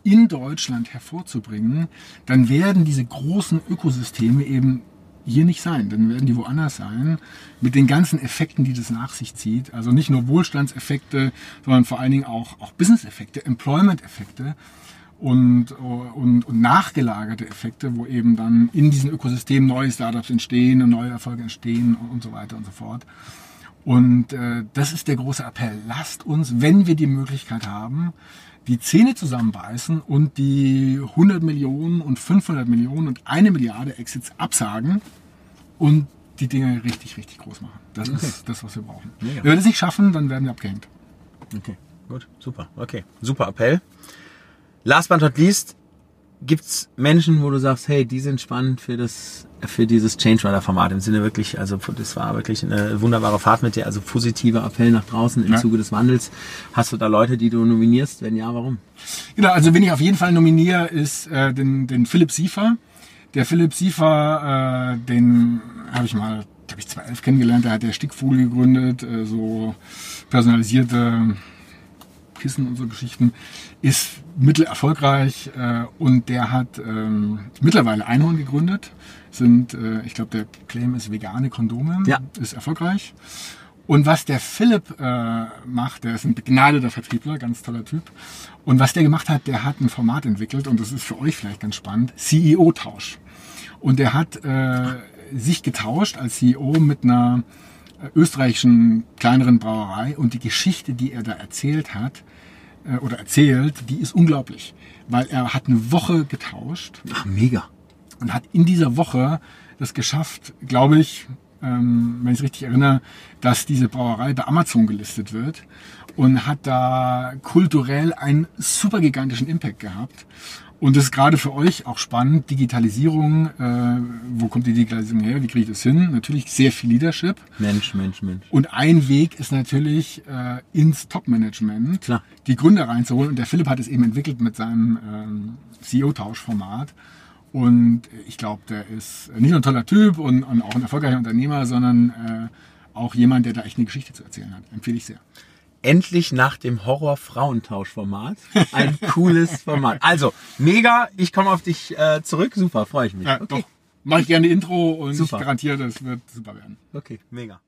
in Deutschland hervorzubringen, dann werden diese großen Ökosysteme eben hier nicht sein. Dann werden die woanders sein, mit den ganzen Effekten, die das nach sich zieht. Also nicht nur Wohlstandseffekte, sondern vor allen Dingen auch, auch Business-Effekte, Employment-Effekte und, und, und nachgelagerte Effekte, wo eben dann in diesen Ökosystemen neue Startups entstehen und neue Erfolge entstehen und, und so weiter und so fort. Und äh, das ist der große Appell. Lasst uns, wenn wir die Möglichkeit haben, die Zähne zusammenbeißen und die 100 Millionen und 500 Millionen und eine Milliarde Exits absagen und die Dinge richtig, richtig groß machen. Das ist das, was wir brauchen. Mega. Wenn wir das nicht schaffen, dann werden wir abgehängt. Okay, gut, super. Okay, super Appell. Last but not least, gibt's Menschen, wo du sagst, hey, die sind spannend für das, für dieses Change Rider Format im Sinne wirklich, also das war wirklich eine wunderbare Fahrt mit dir, also positiver Appell nach draußen im Ja. Zuge des Wandels. Hast du da Leute, die du nominierst? Wenn ja, warum? Genau, also wen ich auf jeden Fall nominiere, ist äh, den, den Philipp Siefer. Der Philipp Siefer, äh, den habe ich mal, habe ich 2011 kennengelernt, der hat der Stickvogel gegründet, äh, so personalisierte Kopfkissen und so Geschichten, ist mittelerfolgreich äh, und der hat ähm, mittlerweile Einhorn gegründet. Sind, äh, ich glaube, der Claim ist vegane Kondome, Ja. ist erfolgreich. Und was der Philipp äh, macht, der ist ein begnadeter Vertriebler, ganz toller Typ. Und was der gemacht hat, der hat ein Format entwickelt und das ist für euch vielleicht ganz spannend, CEO-Tausch. Und der hat äh, sich getauscht als CEO mit einer äh, österreichischen kleineren Brauerei und die Geschichte, die er da erzählt hat äh, oder erzählt, die ist unglaublich, weil er hat eine Woche getauscht Ach, mega. Und hat in dieser Woche das geschafft, glaube ich, ähm, wenn ich es richtig erinnere, dass diese Brauerei bei Amazon gelistet wird und hat da kulturell einen super gigantischen Impact gehabt. Und das ist gerade für euch auch spannend, Digitalisierung, äh, wo kommt die Digitalisierung her, wie kriege ich das hin? Natürlich sehr viel Leadership. Mensch, Mensch, Mensch. Und ein Weg ist natürlich äh, ins Top-Management die Gründer reinzuholen. Und der Philipp hat es eben entwickelt mit seinem ähm, CEO-Tauschformat. Und ich glaube, der ist nicht nur ein toller Typ und, und auch ein erfolgreicher Unternehmer, sondern äh, auch jemand, der da echt eine Geschichte zu erzählen hat. Empfehle ich sehr. Endlich nach dem Horror-Frauentausch-Format. Ein cooles Format. Also, mega. Ich komme auf dich äh, zurück. Super, freue ich mich. Ja, doch. Mache ich gerne Intro und Super. ich garantiere, das wird super werden. Okay, mega.